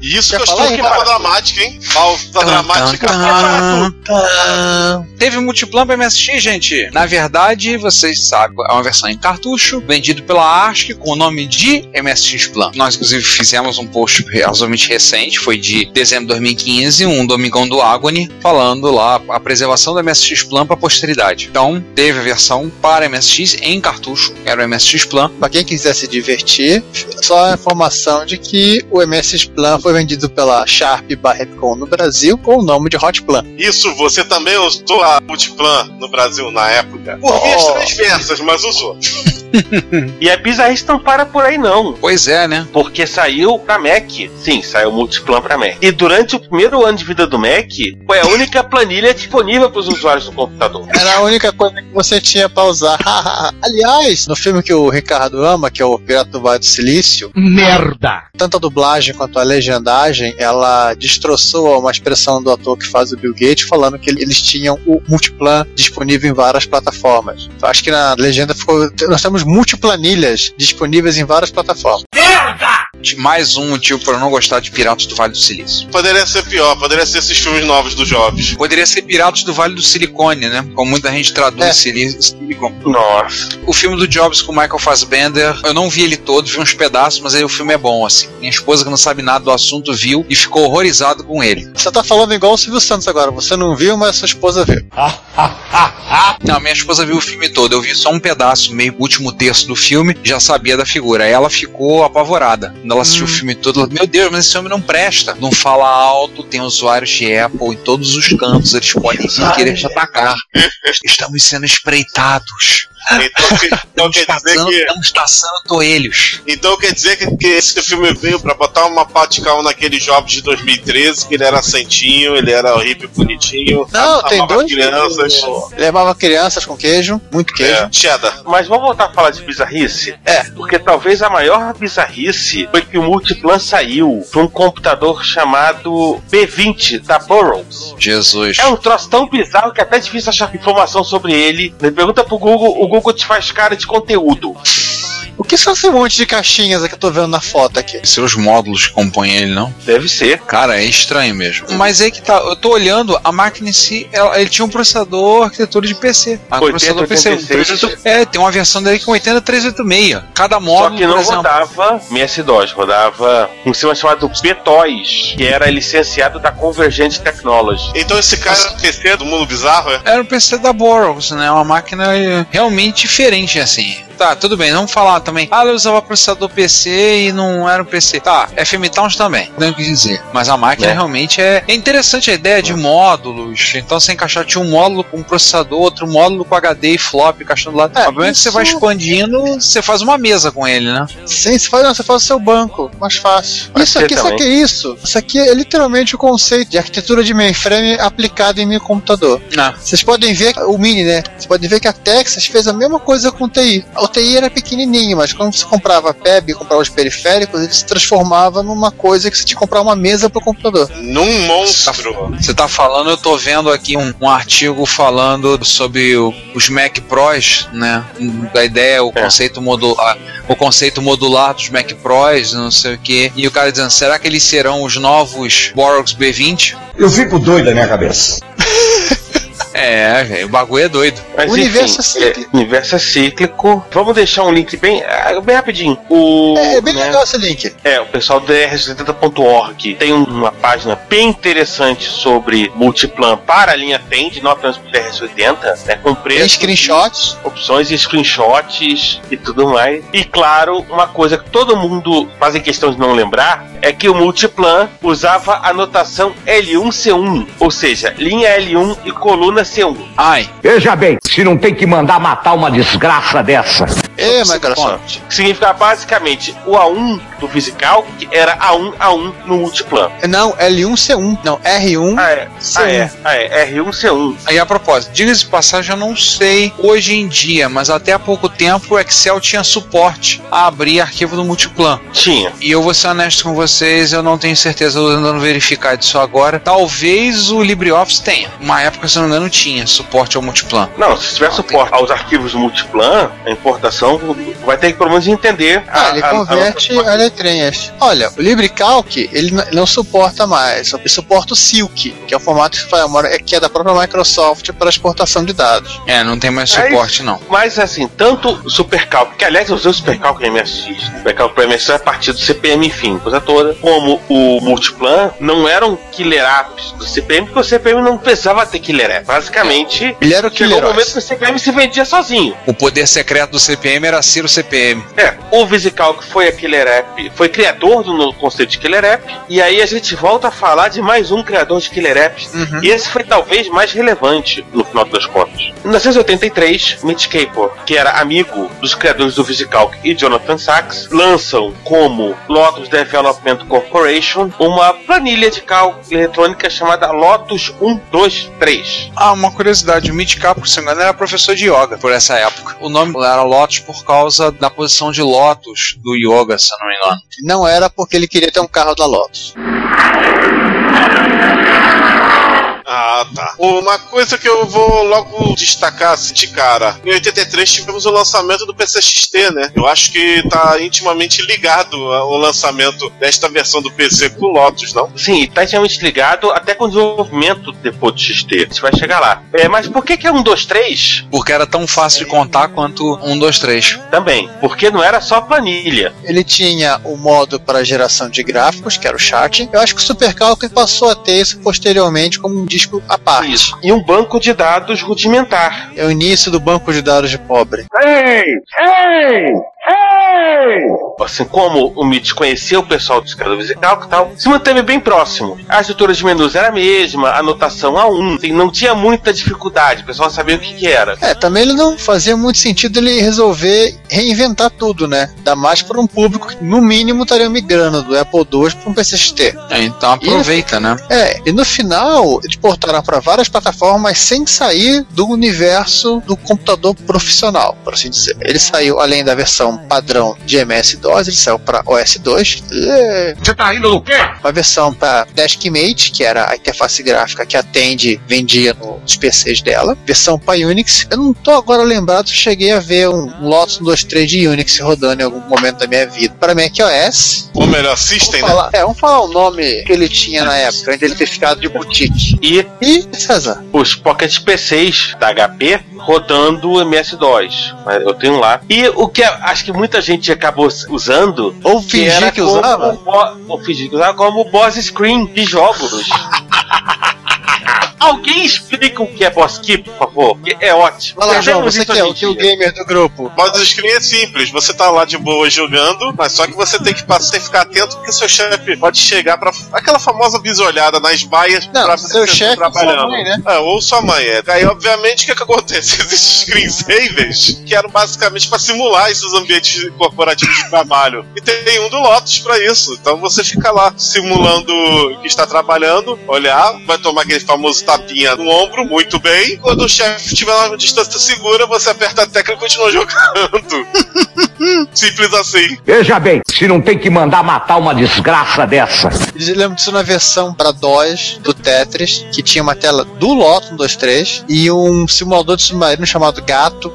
E isso Quer que eu falar, estou Ricardo? pauta dramática, hein? Pauta dramática. Teve multiplan pra MSX, gente. Na verdade, vocês sabem, é uma versão em cartucho, vendido pela ASCII com o nome de MSX Plan. Nós, inclusive, fizemos um post razoavelmente recente, foi de dezembro de 2015, um Domingão do Agony, falando lá a preservação do MSX Plan para a posteridade. Então, teve a versão para MSX em cartucho, era o MSX Plan. Pra quem quiser se divertir, só a informação de que o MSX Plan foi vendido pela Sharp Barrepcon no Brasil com o nome de Hot Plan. Isso, você também usou a Multiplan no Brasil na época. Por vias Oh. transversas, mas usou. E a bizarrice não para por aí, não. Pois é, né? Porque saiu pra Mac. Sim, saiu o Multiplan pra Mac. E durante o primeiro ano de vida do Mac, foi a única planilha disponível para os usuários do computador. Era a única coisa que você tinha pra usar. Aliás, no filme que o Ricardo ama, que é o Pirata do Vale do Silício, Merda! tanto a dublagem quanto a legendagem, ela destroçou uma expressão do ator que faz o Bill Gates, falando que eles tinham o multiplan disponível em várias plataformas. Então, acho que na legenda ficou. Nós temos multiplanilhas disponíveis em várias plataformas. Mais um motivo para eu não gostar de Piratas do Vale do Silício. Poderia ser pior, poderia ser esses filmes novos do Jobs. Poderia ser Piratas do Vale do Silicone, né? Como muita gente traduz É. sili- silicone. Nossa. O filme do Jobs com o Michael Fassbender, eu não vi ele todo, vi uns pedaços, mas aí o filme é bom, assim. Minha esposa, que não sabe nada do assunto, viu e ficou horrorizado com ele. Você tá falando igual o Silvio Santos agora. Você não viu, mas sua esposa viu. Não, minha esposa viu o filme todo, eu vi só um pedaço, meio último terço do filme, já sabia da figura. Aí ela ficou apavorada. Quando ela assistiu o filme todo, ela, meu Deus, mas esse homem não presta. Não fala alto, tem usuários de Apple em todos os cantos, eles podem vir querer te atacar. Estamos sendo espreitados. Então, que- então Estamos quer dizer que. estamos caçando toelhos. Então quer dizer que, que esse filme veio pra botar uma patical naquele Jobs de 2013, que ele era santinho, ele era hippie bonitinho. Não, amava tem dois. crianças. Levava crianças com queijo, muito queijo. É, cheddar. Mas vamos voltar a falar de bizarrice? É. Porque talvez a maior bizarrice foi que o Multiplan saiu para um computador chamado B20 da Burroughs. Jesus. É um troço tão bizarro que é até difícil achar informação sobre ele. Pergunta pro Google, o Google te faz cara de conteúdo. O que são esse monte de caixinhas que eu tô vendo na foto aqui? Seus módulos que compõem ele, não? Deve ser. Cara, é estranho mesmo. Mas aí que tá, eu tô olhando, a máquina em si, ela- ele tinha um processador arquitetura de PC. A 80, processador PC 86. É, tem uma versão dele com 80386. Cada Só módulo, que não por exemplo. rodava MS-DOS, rodava um sistema chamado BTOS, que era licenciado da Convergent Technology. Então esse cara era o PC do mundo bizarro, é? Era o PC da Burroughs, né? Uma máquina eh, realmente diferente, assim. Tá, tudo bem, vamos falar também. Ah, eu usava processador PC e não era um PC. Tá, FM Towns também, não o que dizer. Mas a máquina É. realmente é, é interessante a ideia de módulos. Então você encaixar tinha um módulo com um processador, outro módulo com HD e flop encaixando lá. É, Obviamente você isso- vai expandindo, você faz uma mesa com ele, né? Sim, você faz, não, você faz o seu banco, mais fácil. Isso aqui, sabe o também. que é isso? Isso aqui é literalmente o conceito de arquitetura de mainframe aplicado em meu computador. Não. Vocês podem ver o Mini, né? Vocês podem ver que a Texas fez a mesma coisa com o TI. O TI era pequenininho, mas quando você comprava a PEB e comprava os periféricos, ele se transformava numa coisa que você tinha que comprar uma mesa para o computador. Num monstro. Você tá falando, eu tô vendo aqui um, um artigo falando sobre o- os Mac Pros, né? Da ideia, o É. conceito modular, o conceito modular dos Mac Pros, não sei o que. E o cara dizendo, será que eles serão os novos Borgs B20? Eu fico doido da minha cabeça. É, velho, o bagulho é doido. Mas, O universo enfim, é cíclico. é, universo é cíclico. Vamos deixar um link bem, ah, bem rapidinho. O, É, é bem né, legal esse link. É, o pessoal do dr70.org tem um- uma página bem interessante sobre multiplan para a linha Tend, não apenas para o TRS-80, né, com Tem preço, screenshots. opções e screenshots e tudo mais. E claro, uma coisa que todo mundo faz questão de não lembrar é que o multiplan usava a notação L1C1, ou seja, linha L1 e coluna C1. Ai, Veja bem, se não tem que mandar matar uma desgraça dessa. E Microsoft. Que significa basicamente o A1 do physical, que era A1 A1 no multiplan. Não, L1C1. Não, R1. Ah, é. C1. Ah, é. Ah, é. R1C1. aí a propósito, diga-se de passagem, eu não sei hoje em dia, mas até há pouco tempo o Excel tinha suporte a abrir arquivo do Multiplan. Tinha. E eu vou ser honesto com vocês, eu não tenho certeza, eu tô tentando verificar disso agora. Talvez o LibreOffice tenha. Uma época, se não me engano, tinha suporte ao Multiplan. Não, se tiver suporte aos arquivos do multiplan, a importação vai ter que pelo menos entender. Ah, a- ele a- a- converte a letrinhas. Olha, o LibreCalc, ele não suporta mais, só suporta o Silk, que é o formato que faz- que é da própria Microsoft para exportação de dados. É, não tem mais Aí- suporte, não. Mas assim, tanto o Supercalc, que aliás eu usei o Supercalc no MSX, né? o Supercalc para MSX é a partir do CPM, enfim, coisa toda, como o Multiplan, não eram killer apps do CPM, porque o CPM não precisava ter killer app. Basicamente, Ele era o chegou Killer um momento que o CPM se vendia sozinho. O poder secreto do CPM era ser o CPM. É, o VisiCalc foi a killer app, foi criador do conceito de killer app, e aí a gente volta a falar de mais um criador de killer apps, e esse foi talvez mais relevante no final das contas. Em 1983, Mitch Capor, que era amigo dos criadores do VisiCalc e Jonathan Sachs, lançam como Lotus Development Corporation uma planilha de cálculo eletrônica chamada Lotus 123. Ah, uma curiosidade, o Mitch Capra, se não me engano, era professor de yoga por essa época. O nome era Lotus por causa da posição de Lotus do yoga, se não me engano. Não era porque ele queria ter um carro da Lotus. Ah, tá. Uma coisa que eu vou logo destacar assim, de cara. Em 83 tivemos o lançamento do PCXT, né? Eu acho que tá intimamente ligado ao lançamento desta versão do PC com o Lotus, não? Sim, tá intimamente ligado até com o desenvolvimento depois do XT. A gente vai chegar lá. É, mas por que que é um, dois, três? Porque era tão fácil de contar quanto um, dois, três. Também. Porque não era só planilha. Ele tinha o modo para geração de gráficos, que era o chat. Eu acho que o Supercalc passou a ter isso posteriormente como um disco à parte. Isso. E um banco de dados rudimentar. É o início do banco de dados de pobre. Assim como o Mitch conhecia o pessoal do escada musical e tal, se manteve bem próximo. A estrutura de menus era a mesma, a anotação a um, assim, não tinha muita dificuldade, o pessoal sabia o que, que era. É, também ele não fazia muito sentido ele resolver reinventar tudo, né? Dá mais para um público que, no mínimo, estaria migrando do Apple II para um PCXT. É, então aproveita, né? É, e no final, eles portaram para várias plataformas sem sair do universo do computador profissional, por assim dizer. Ele saiu, além da versão padrão de MS-DOS, ele saiu para OS2, é, Você tá rindo do quê? uma versão para Deskmate, que era a interface gráfica que atende, vendia nos PCs dela, versão para Unix. Eu não tô agora lembrado se cheguei a ver um Lotus 123 de Unix rodando em algum momento da minha vida. Para macOS, Ou melhor, System, vamos né? falar, é, vamos falar o nome que ele tinha na época, antes dele ter ficado de boutique. E E, César, os Pocket PCs da HP rodando MS-DOS. Mas Eu tenho lá. E o que acho que muita gente acabou usando. ou que fingir que como usava? Ou fingir que usava como boss screen de jogos. Alguém explica o que é boss keep, por favor? É ótimo. Vai lá, João, você que é o que é o gamer do grupo. Modo screen é simples, você tá lá de boa jogando, mas só que você tem que passar, tem que ficar atento porque seu chefe pode chegar pra aquela famosa bisolhada nas baias Não, pra seu você chefe ou trabalhando. sua mãe, né? É, ou sua mãe, é. Aí, obviamente, o que, que acontece? Existem screensavers que eram basicamente pra simular esses ambientes corporativos de trabalho. E tem um do Lotus pra isso. Então você fica lá simulando que está trabalhando, olhar, vai tomar aquele famoso tapinha no ombro, muito bem. Quando o chefe estiver numa distância segura, você aperta a tecla e continua jogando. Simples assim. Veja bem, se não tem que mandar matar uma desgraça dessa. Eu lembro disso na versão para DOS do Tetris, que tinha uma tela do Lotus 123 e um simulador de submarino chamado Gato.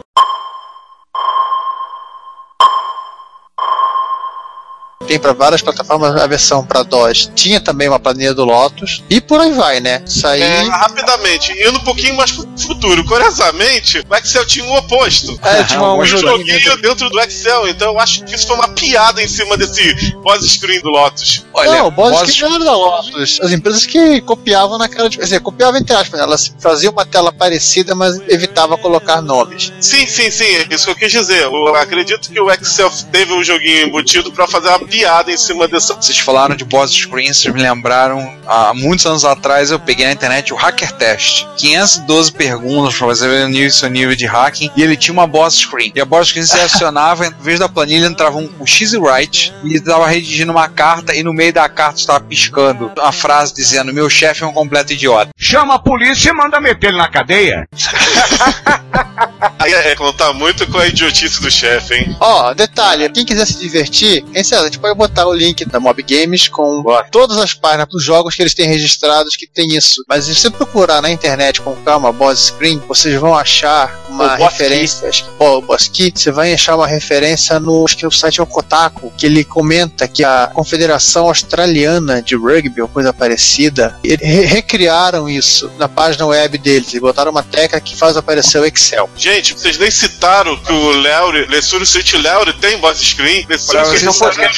Tem para várias plataformas a versão para DOS. Tinha também uma planilha do Lotus e por aí vai, né? Isso aí. É, rapidamente, indo um pouquinho mais pro futuro. Curiosamente, o Excel tinha um oposto. É, tinha um um joguinho dentro do Excel, então eu acho que isso foi uma piada em cima desse boss screen do Lotus. Olha, não, o boss boss- não era da Lotus. As empresas que copiavam na cara de. Quer dizer, copiavam entre aspas, elas faziam uma tela parecida, mas evitava colocar nomes. Sim, sim, sim, é isso que eu quis dizer. Eu acredito que o Excel teve um joguinho embutido pra fazer uma piada em cima dessa. Vocês falaram de boss screen, vocês me lembraram, há muitos anos atrás eu peguei na internet o Hacker Test. 512 perguntas pra fazer o nível, seu nível de hacking, e ele tinha uma boss screen. E a boss screen se acionava, em vez da planilha entrava um, um X write, e ele estava redigindo uma carta, e no meio da carta estava piscando a frase dizendo: Meu chefe é um completo idiota. Chama a polícia e manda meter ele na cadeia. Aí é, é contar muito com a idiotice do chefe, hein? Ó, detalhe, quem quiser se divertir, em sério, a gente pode botar o link da Mob Games com todas as páginas dos jogos que eles têm registrados que tem isso. Mas se você procurar na internet com calma Boss Screen, vocês vão achar uma O Boss referência. Ó, o Boss Key, você vai achar uma referência no acho que o site é o Kotaku, que ele comenta que a Confederação Australiana de Rugby ou coisa parecida, eles re- recriaram isso na página web deles e botaram uma tecla que faz aparecer o Excel. Gente, vocês nem citaram que o Leure, Lessuri Switch Leure tem boss screen. Lessuri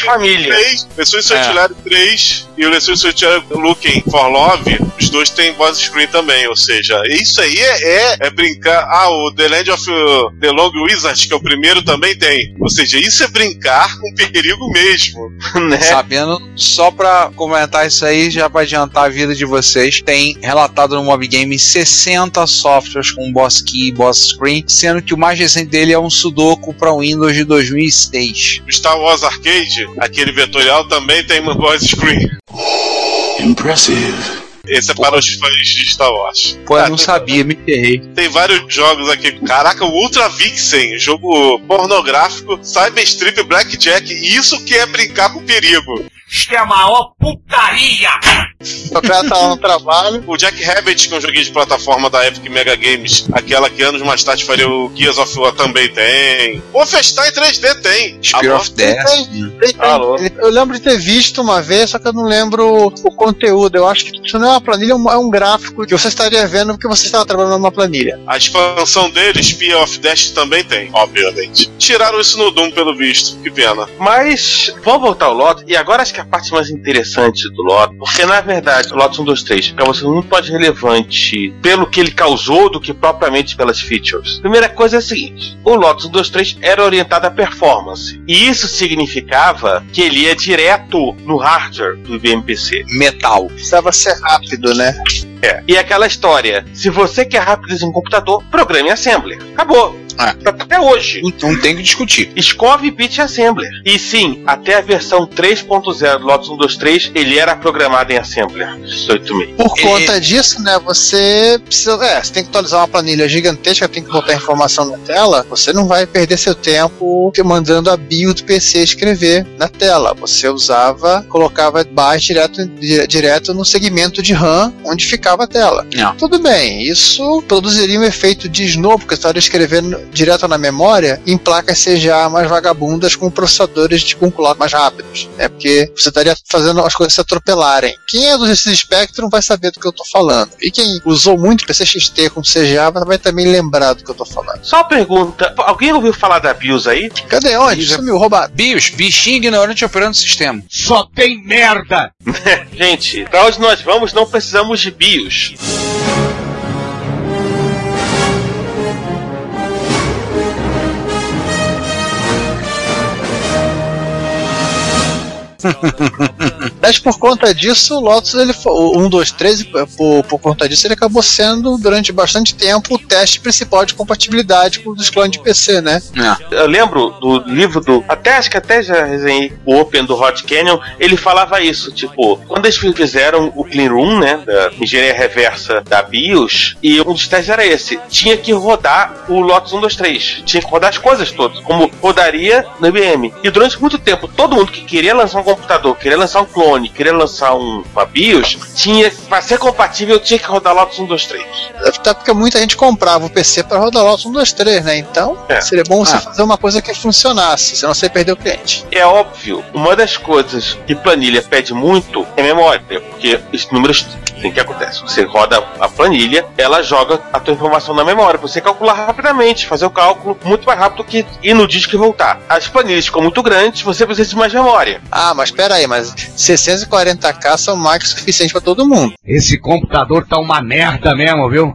Pra Família. 3, Lessuri Switch É. Leure 3 e o Lessuri Switch Looking for Love, os dois têm boss screen também. Ou seja, isso aí é, é, é brincar. Ah, o The Land of uh, the Long Wizard, que é o primeiro, também tem. Ou seja, isso é brincar com perigo mesmo. né? Sabendo, só pra comentar isso aí, já pra adiantar a vida de vocês, tem relatado no Mob Game 60 softwares com Boss Key e Boss Screen, sendo que o mais recente dele é um Sudoku para Windows de 2006. O Star Wars Arcade, aquele vetorial, também tem uma boss screen. Impressive. Esse é para os fãs de Star Wars. Pô, eu Ah, não tem- sabia, me ferrei. Tem vários jogos aqui. Caraca, o Ultra Vixen, jogo pornográfico, Cyber Strip Blackjack. Isso que é brincar com perigo. Isto é a maior putaria! O cara tá lá no trabalho. O Jack Rabbit, que é um joguinho de plataforma da Epic Mega Games, aquela que anos mais tarde faria o Gears of War também tem. O Festar em 3D tem. Spear Alô? of Death. Tem, tem. Ele- Eu lembro de ter visto uma vez, só que eu não lembro o conteúdo. Eu acho que isso não é uma planilha, é um- é um gráfico que você estaria vendo porque você estava trabalhando numa planilha. A expansão dele, Spear of Death, também tem, obviamente. Tiraram isso no Doom, pelo visto. Que pena. Mas vamos voltar ao Lotus. E agora acho que a parte mais interessante do Lotus, porque na verdade o Lotus 1, 2, 3 para você muito mais relevante pelo que ele causou do que propriamente pelas features. Primeira coisa é a seguinte: o Lotus 1, 2, 3 era orientado à performance. E isso significava que ele ia direto no hardware do IBM PC. Metal. Precisava ser rápido, né? É. E aquela história: se você quer rapidez em um computador, programe em Assembler. Acabou. Tá Até hoje. Não tem que discutir. Escove Bit Assembler. E sim, até a versão 3.0 do Lotus 123, ele era programado em Assembler. 86. Por E- conta disso, né, você precisa. É, você tem que atualizar uma planilha gigantesca, tem que botar informação na tela. Você não vai perder seu tempo mandando a bio do PC escrever na tela. Você usava, colocava baixo direto, di- direto no segmento de RAM onde ficava a tela. Não. Tudo bem, isso produziria um efeito de snow, porque você estaria escrevendo direto na memória em placas CGA mais vagabundas com processadores de com clock mais rápidos. É porque você estaria fazendo as coisas se atropelarem. Quem é do Spectrum vai saber do que eu tô falando. E quem usou muito PC XT com CGA vai também lembrar do que eu tô falando. Só uma pergunta: alguém ouviu falar da BIOS aí? Cadê? Onde? Sumiu, roubado. BIOS, bichinho ignorante operando o sistema. Só tem merda! Gente, pra onde nós vamos, não precisamos de BIOS. Deus. Mas por conta disso, o Lotus, ele, o 1, 2, 3, por, por conta disso, ele acabou sendo, durante bastante tempo, o teste principal de compatibilidade com os clones de PC, né? Eu lembro do livro do. Até acho que até já resenhei o Open do Hot Canyon. Ele falava isso, tipo, quando eles fizeram o Clean Room, né? Da engenharia reversa da BIOS, e um dos testes era esse: tinha que rodar o Lotus 1, 2, 3. Tinha que rodar as coisas todas, como rodaria no IBM. E durante muito tempo, todo mundo que queria lançar um computador, queria lançar um clone, queria lançar um, uma BIOS, tinha, pra ser compatível, tinha que rodar Lotus 1, 2, 3. Até porque muita gente comprava o PC para rodar Lotus 1, 2, 3, né? Então, É. seria bom você Ah. fazer uma coisa que funcionasse, senão você perdeu o cliente. É óbvio, uma das coisas que planilha pede muito é memória, porque os números tem que acontece. Você roda a planilha, ela joga a tua informação na memória, pra você calcular rapidamente, fazer o cálculo muito mais rápido que ir no disco e voltar. As planilhas ficam muito grandes, você precisa de mais memória. Ah, mas pera aí, mas 640k são mais que o suficiente para todo mundo. Esse computador tá uma merda mesmo, viu?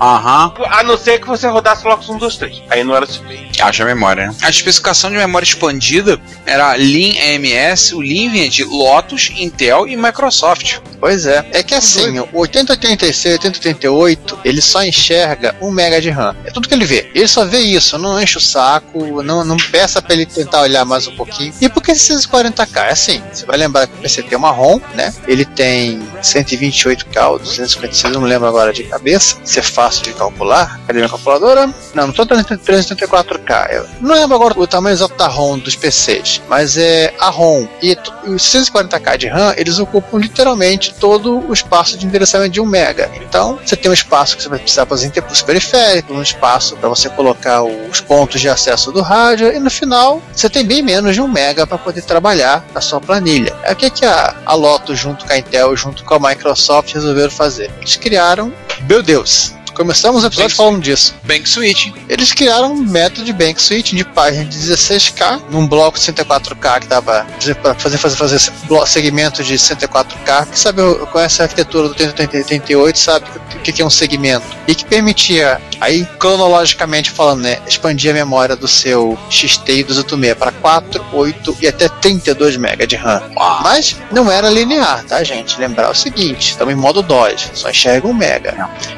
Aham. A não ser que você rodasse Lotus 1, 2, 3. Aí não era suficiente. Haja memória, né? A especificação de memória expandida era Lean EMS, o Lean vinha de Lotus, Intel e Microsoft. Pois é. É que assim, o 8086, 8088, ele só enxerga 1 mega de RAM. É tudo que ele vê. Ele só vê isso, não enche o saco, não, não peça pra ele tentar olhar mais um pouquinho. E por que 640k? É assim, você vai lembrar que o PC tem uma ROM, né? Ele tem 128K ou 256, eu não lembro agora de cabeça. Isso é fácil de calcular. Cadê minha calculadora? Não, não tô 384K. Eu não lembro agora o tamanho exato da ROM dos PCs, mas é a ROM e os 640K de RAM, eles ocupam literalmente todo o espaço de endereçamento de 1 mega. Então, você tem um espaço que você vai precisar para os periféricos, um espaço para você colocar os pontos de acesso do rádio e no final você tem bem menos de 1 mega para poder trabalhar a sua planilha. É o que, que a, a Lotus junto com a Intel, junto com a Microsoft resolveram fazer. Eles criaram, meu Deus, Começamos o episódio falando disso. Bank Switch. Eles criaram um método de Bank Switch de página de 16K, num bloco de 64K que dava para fazer, fazer, fazer segmento de 64K. Que sabe, conhece a arquitetura do 3088, sabe o que é um segmento. E que permitia, aí cronologicamente falando, né, expandir a memória do seu XT e do 286 para 4, 8 e até 32 MB de RAM. Mas não era linear, tá, gente? Lembrar o seguinte: estamos em modo DOS, só enxerga 1 MB.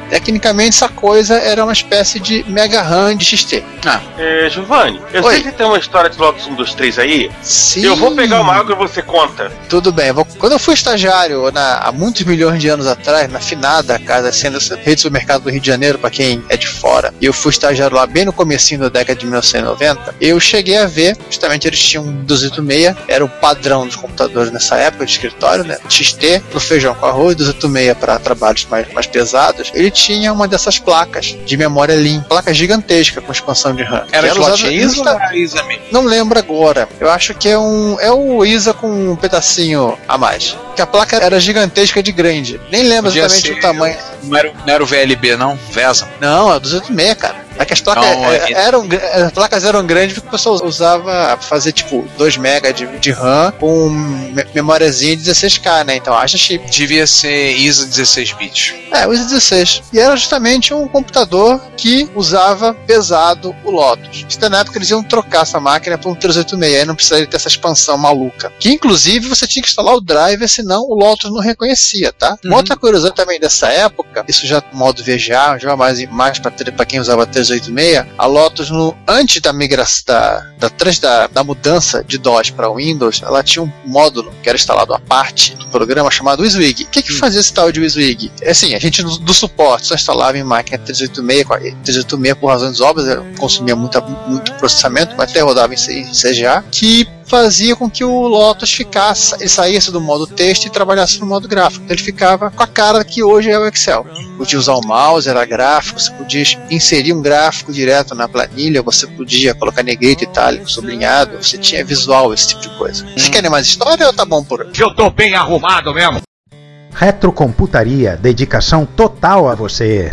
Tecnicamente, essa coisa era uma espécie de Mega RAM de XT. Ah. É, Giovanni, eu Oi. sei que tem uma história de Lotus 1, 2, 3 aí. Sim. Eu vou pegar uma água e você conta. Tudo bem. Vou... Quando eu fui estagiário na... há muitos milhões de anos atrás, na finada casa, sendo essa rede de supermercado do Rio de Janeiro, para quem é de fora, e eu fui estagiário lá bem no comecinho da década de 1990, eu cheguei a ver, justamente eles tinham um 286, era o padrão dos computadores nessa época de escritório, né? XT, pro feijão com arroz, 286 para trabalhos mais, mais pesados. Ele tinha uma dessas placas de memória LIM, placa gigantesca com expansão de RAM. Era slot ISA ou era ISA mesmo? Não lembro agora. Eu acho que é um é o ISA com um pedacinho a mais. Que a placa era gigantesca de grande. Nem lembro Podia exatamente o tamanho. Não era, não era o VLB não? VESA? Não, é o 286, cara. É que as placas, não, é, eram, as placas eram grandes porque o pessoal usava pra fazer tipo 2 MB de, de RAM com memóriazinha de 16K, né? Então acha chip. Devia ser ISA 16 bits. É, o ISA 16. E era justamente um computador que usava pesado o Lotus. Isso na época eles iam trocar essa máquina por um 386, aí não precisaria ter essa expansão maluca. Que inclusive você tinha que instalar o driver, senão o Lotus não reconhecia, tá? Uhum. Uma outra curiosidade também dessa época, isso já no modo VGA, já mais, mais para quem usava 386 386, a Lotus, no, antes da migração, da, da, da, da mudança de DOS para Windows, ela tinha um módulo que era instalado à parte do programa chamado WYSIWYG. O que, que fazia esse tal de WYSIWYG? É assim, a gente do, do suporte só instalava em máquina 386, 386 por razões óbvias, consumia muita, muito processamento, mas até rodava em CGA, que fazia com que o Lotus ficasse, ele saísse do modo texto e trabalhasse no modo gráfico. Então ele ficava com a cara que hoje é o Excel. Podia usar o mouse, era gráfico, você podia inserir um gráfico direto na planilha, você podia colocar negrito, itálico, sublinhado, você tinha visual, esse tipo de coisa. Vocês hum. querem mais história ou tá bom por hoje? Eu tô bem arrumado mesmo. Retrocomputaria, dedicação total a você.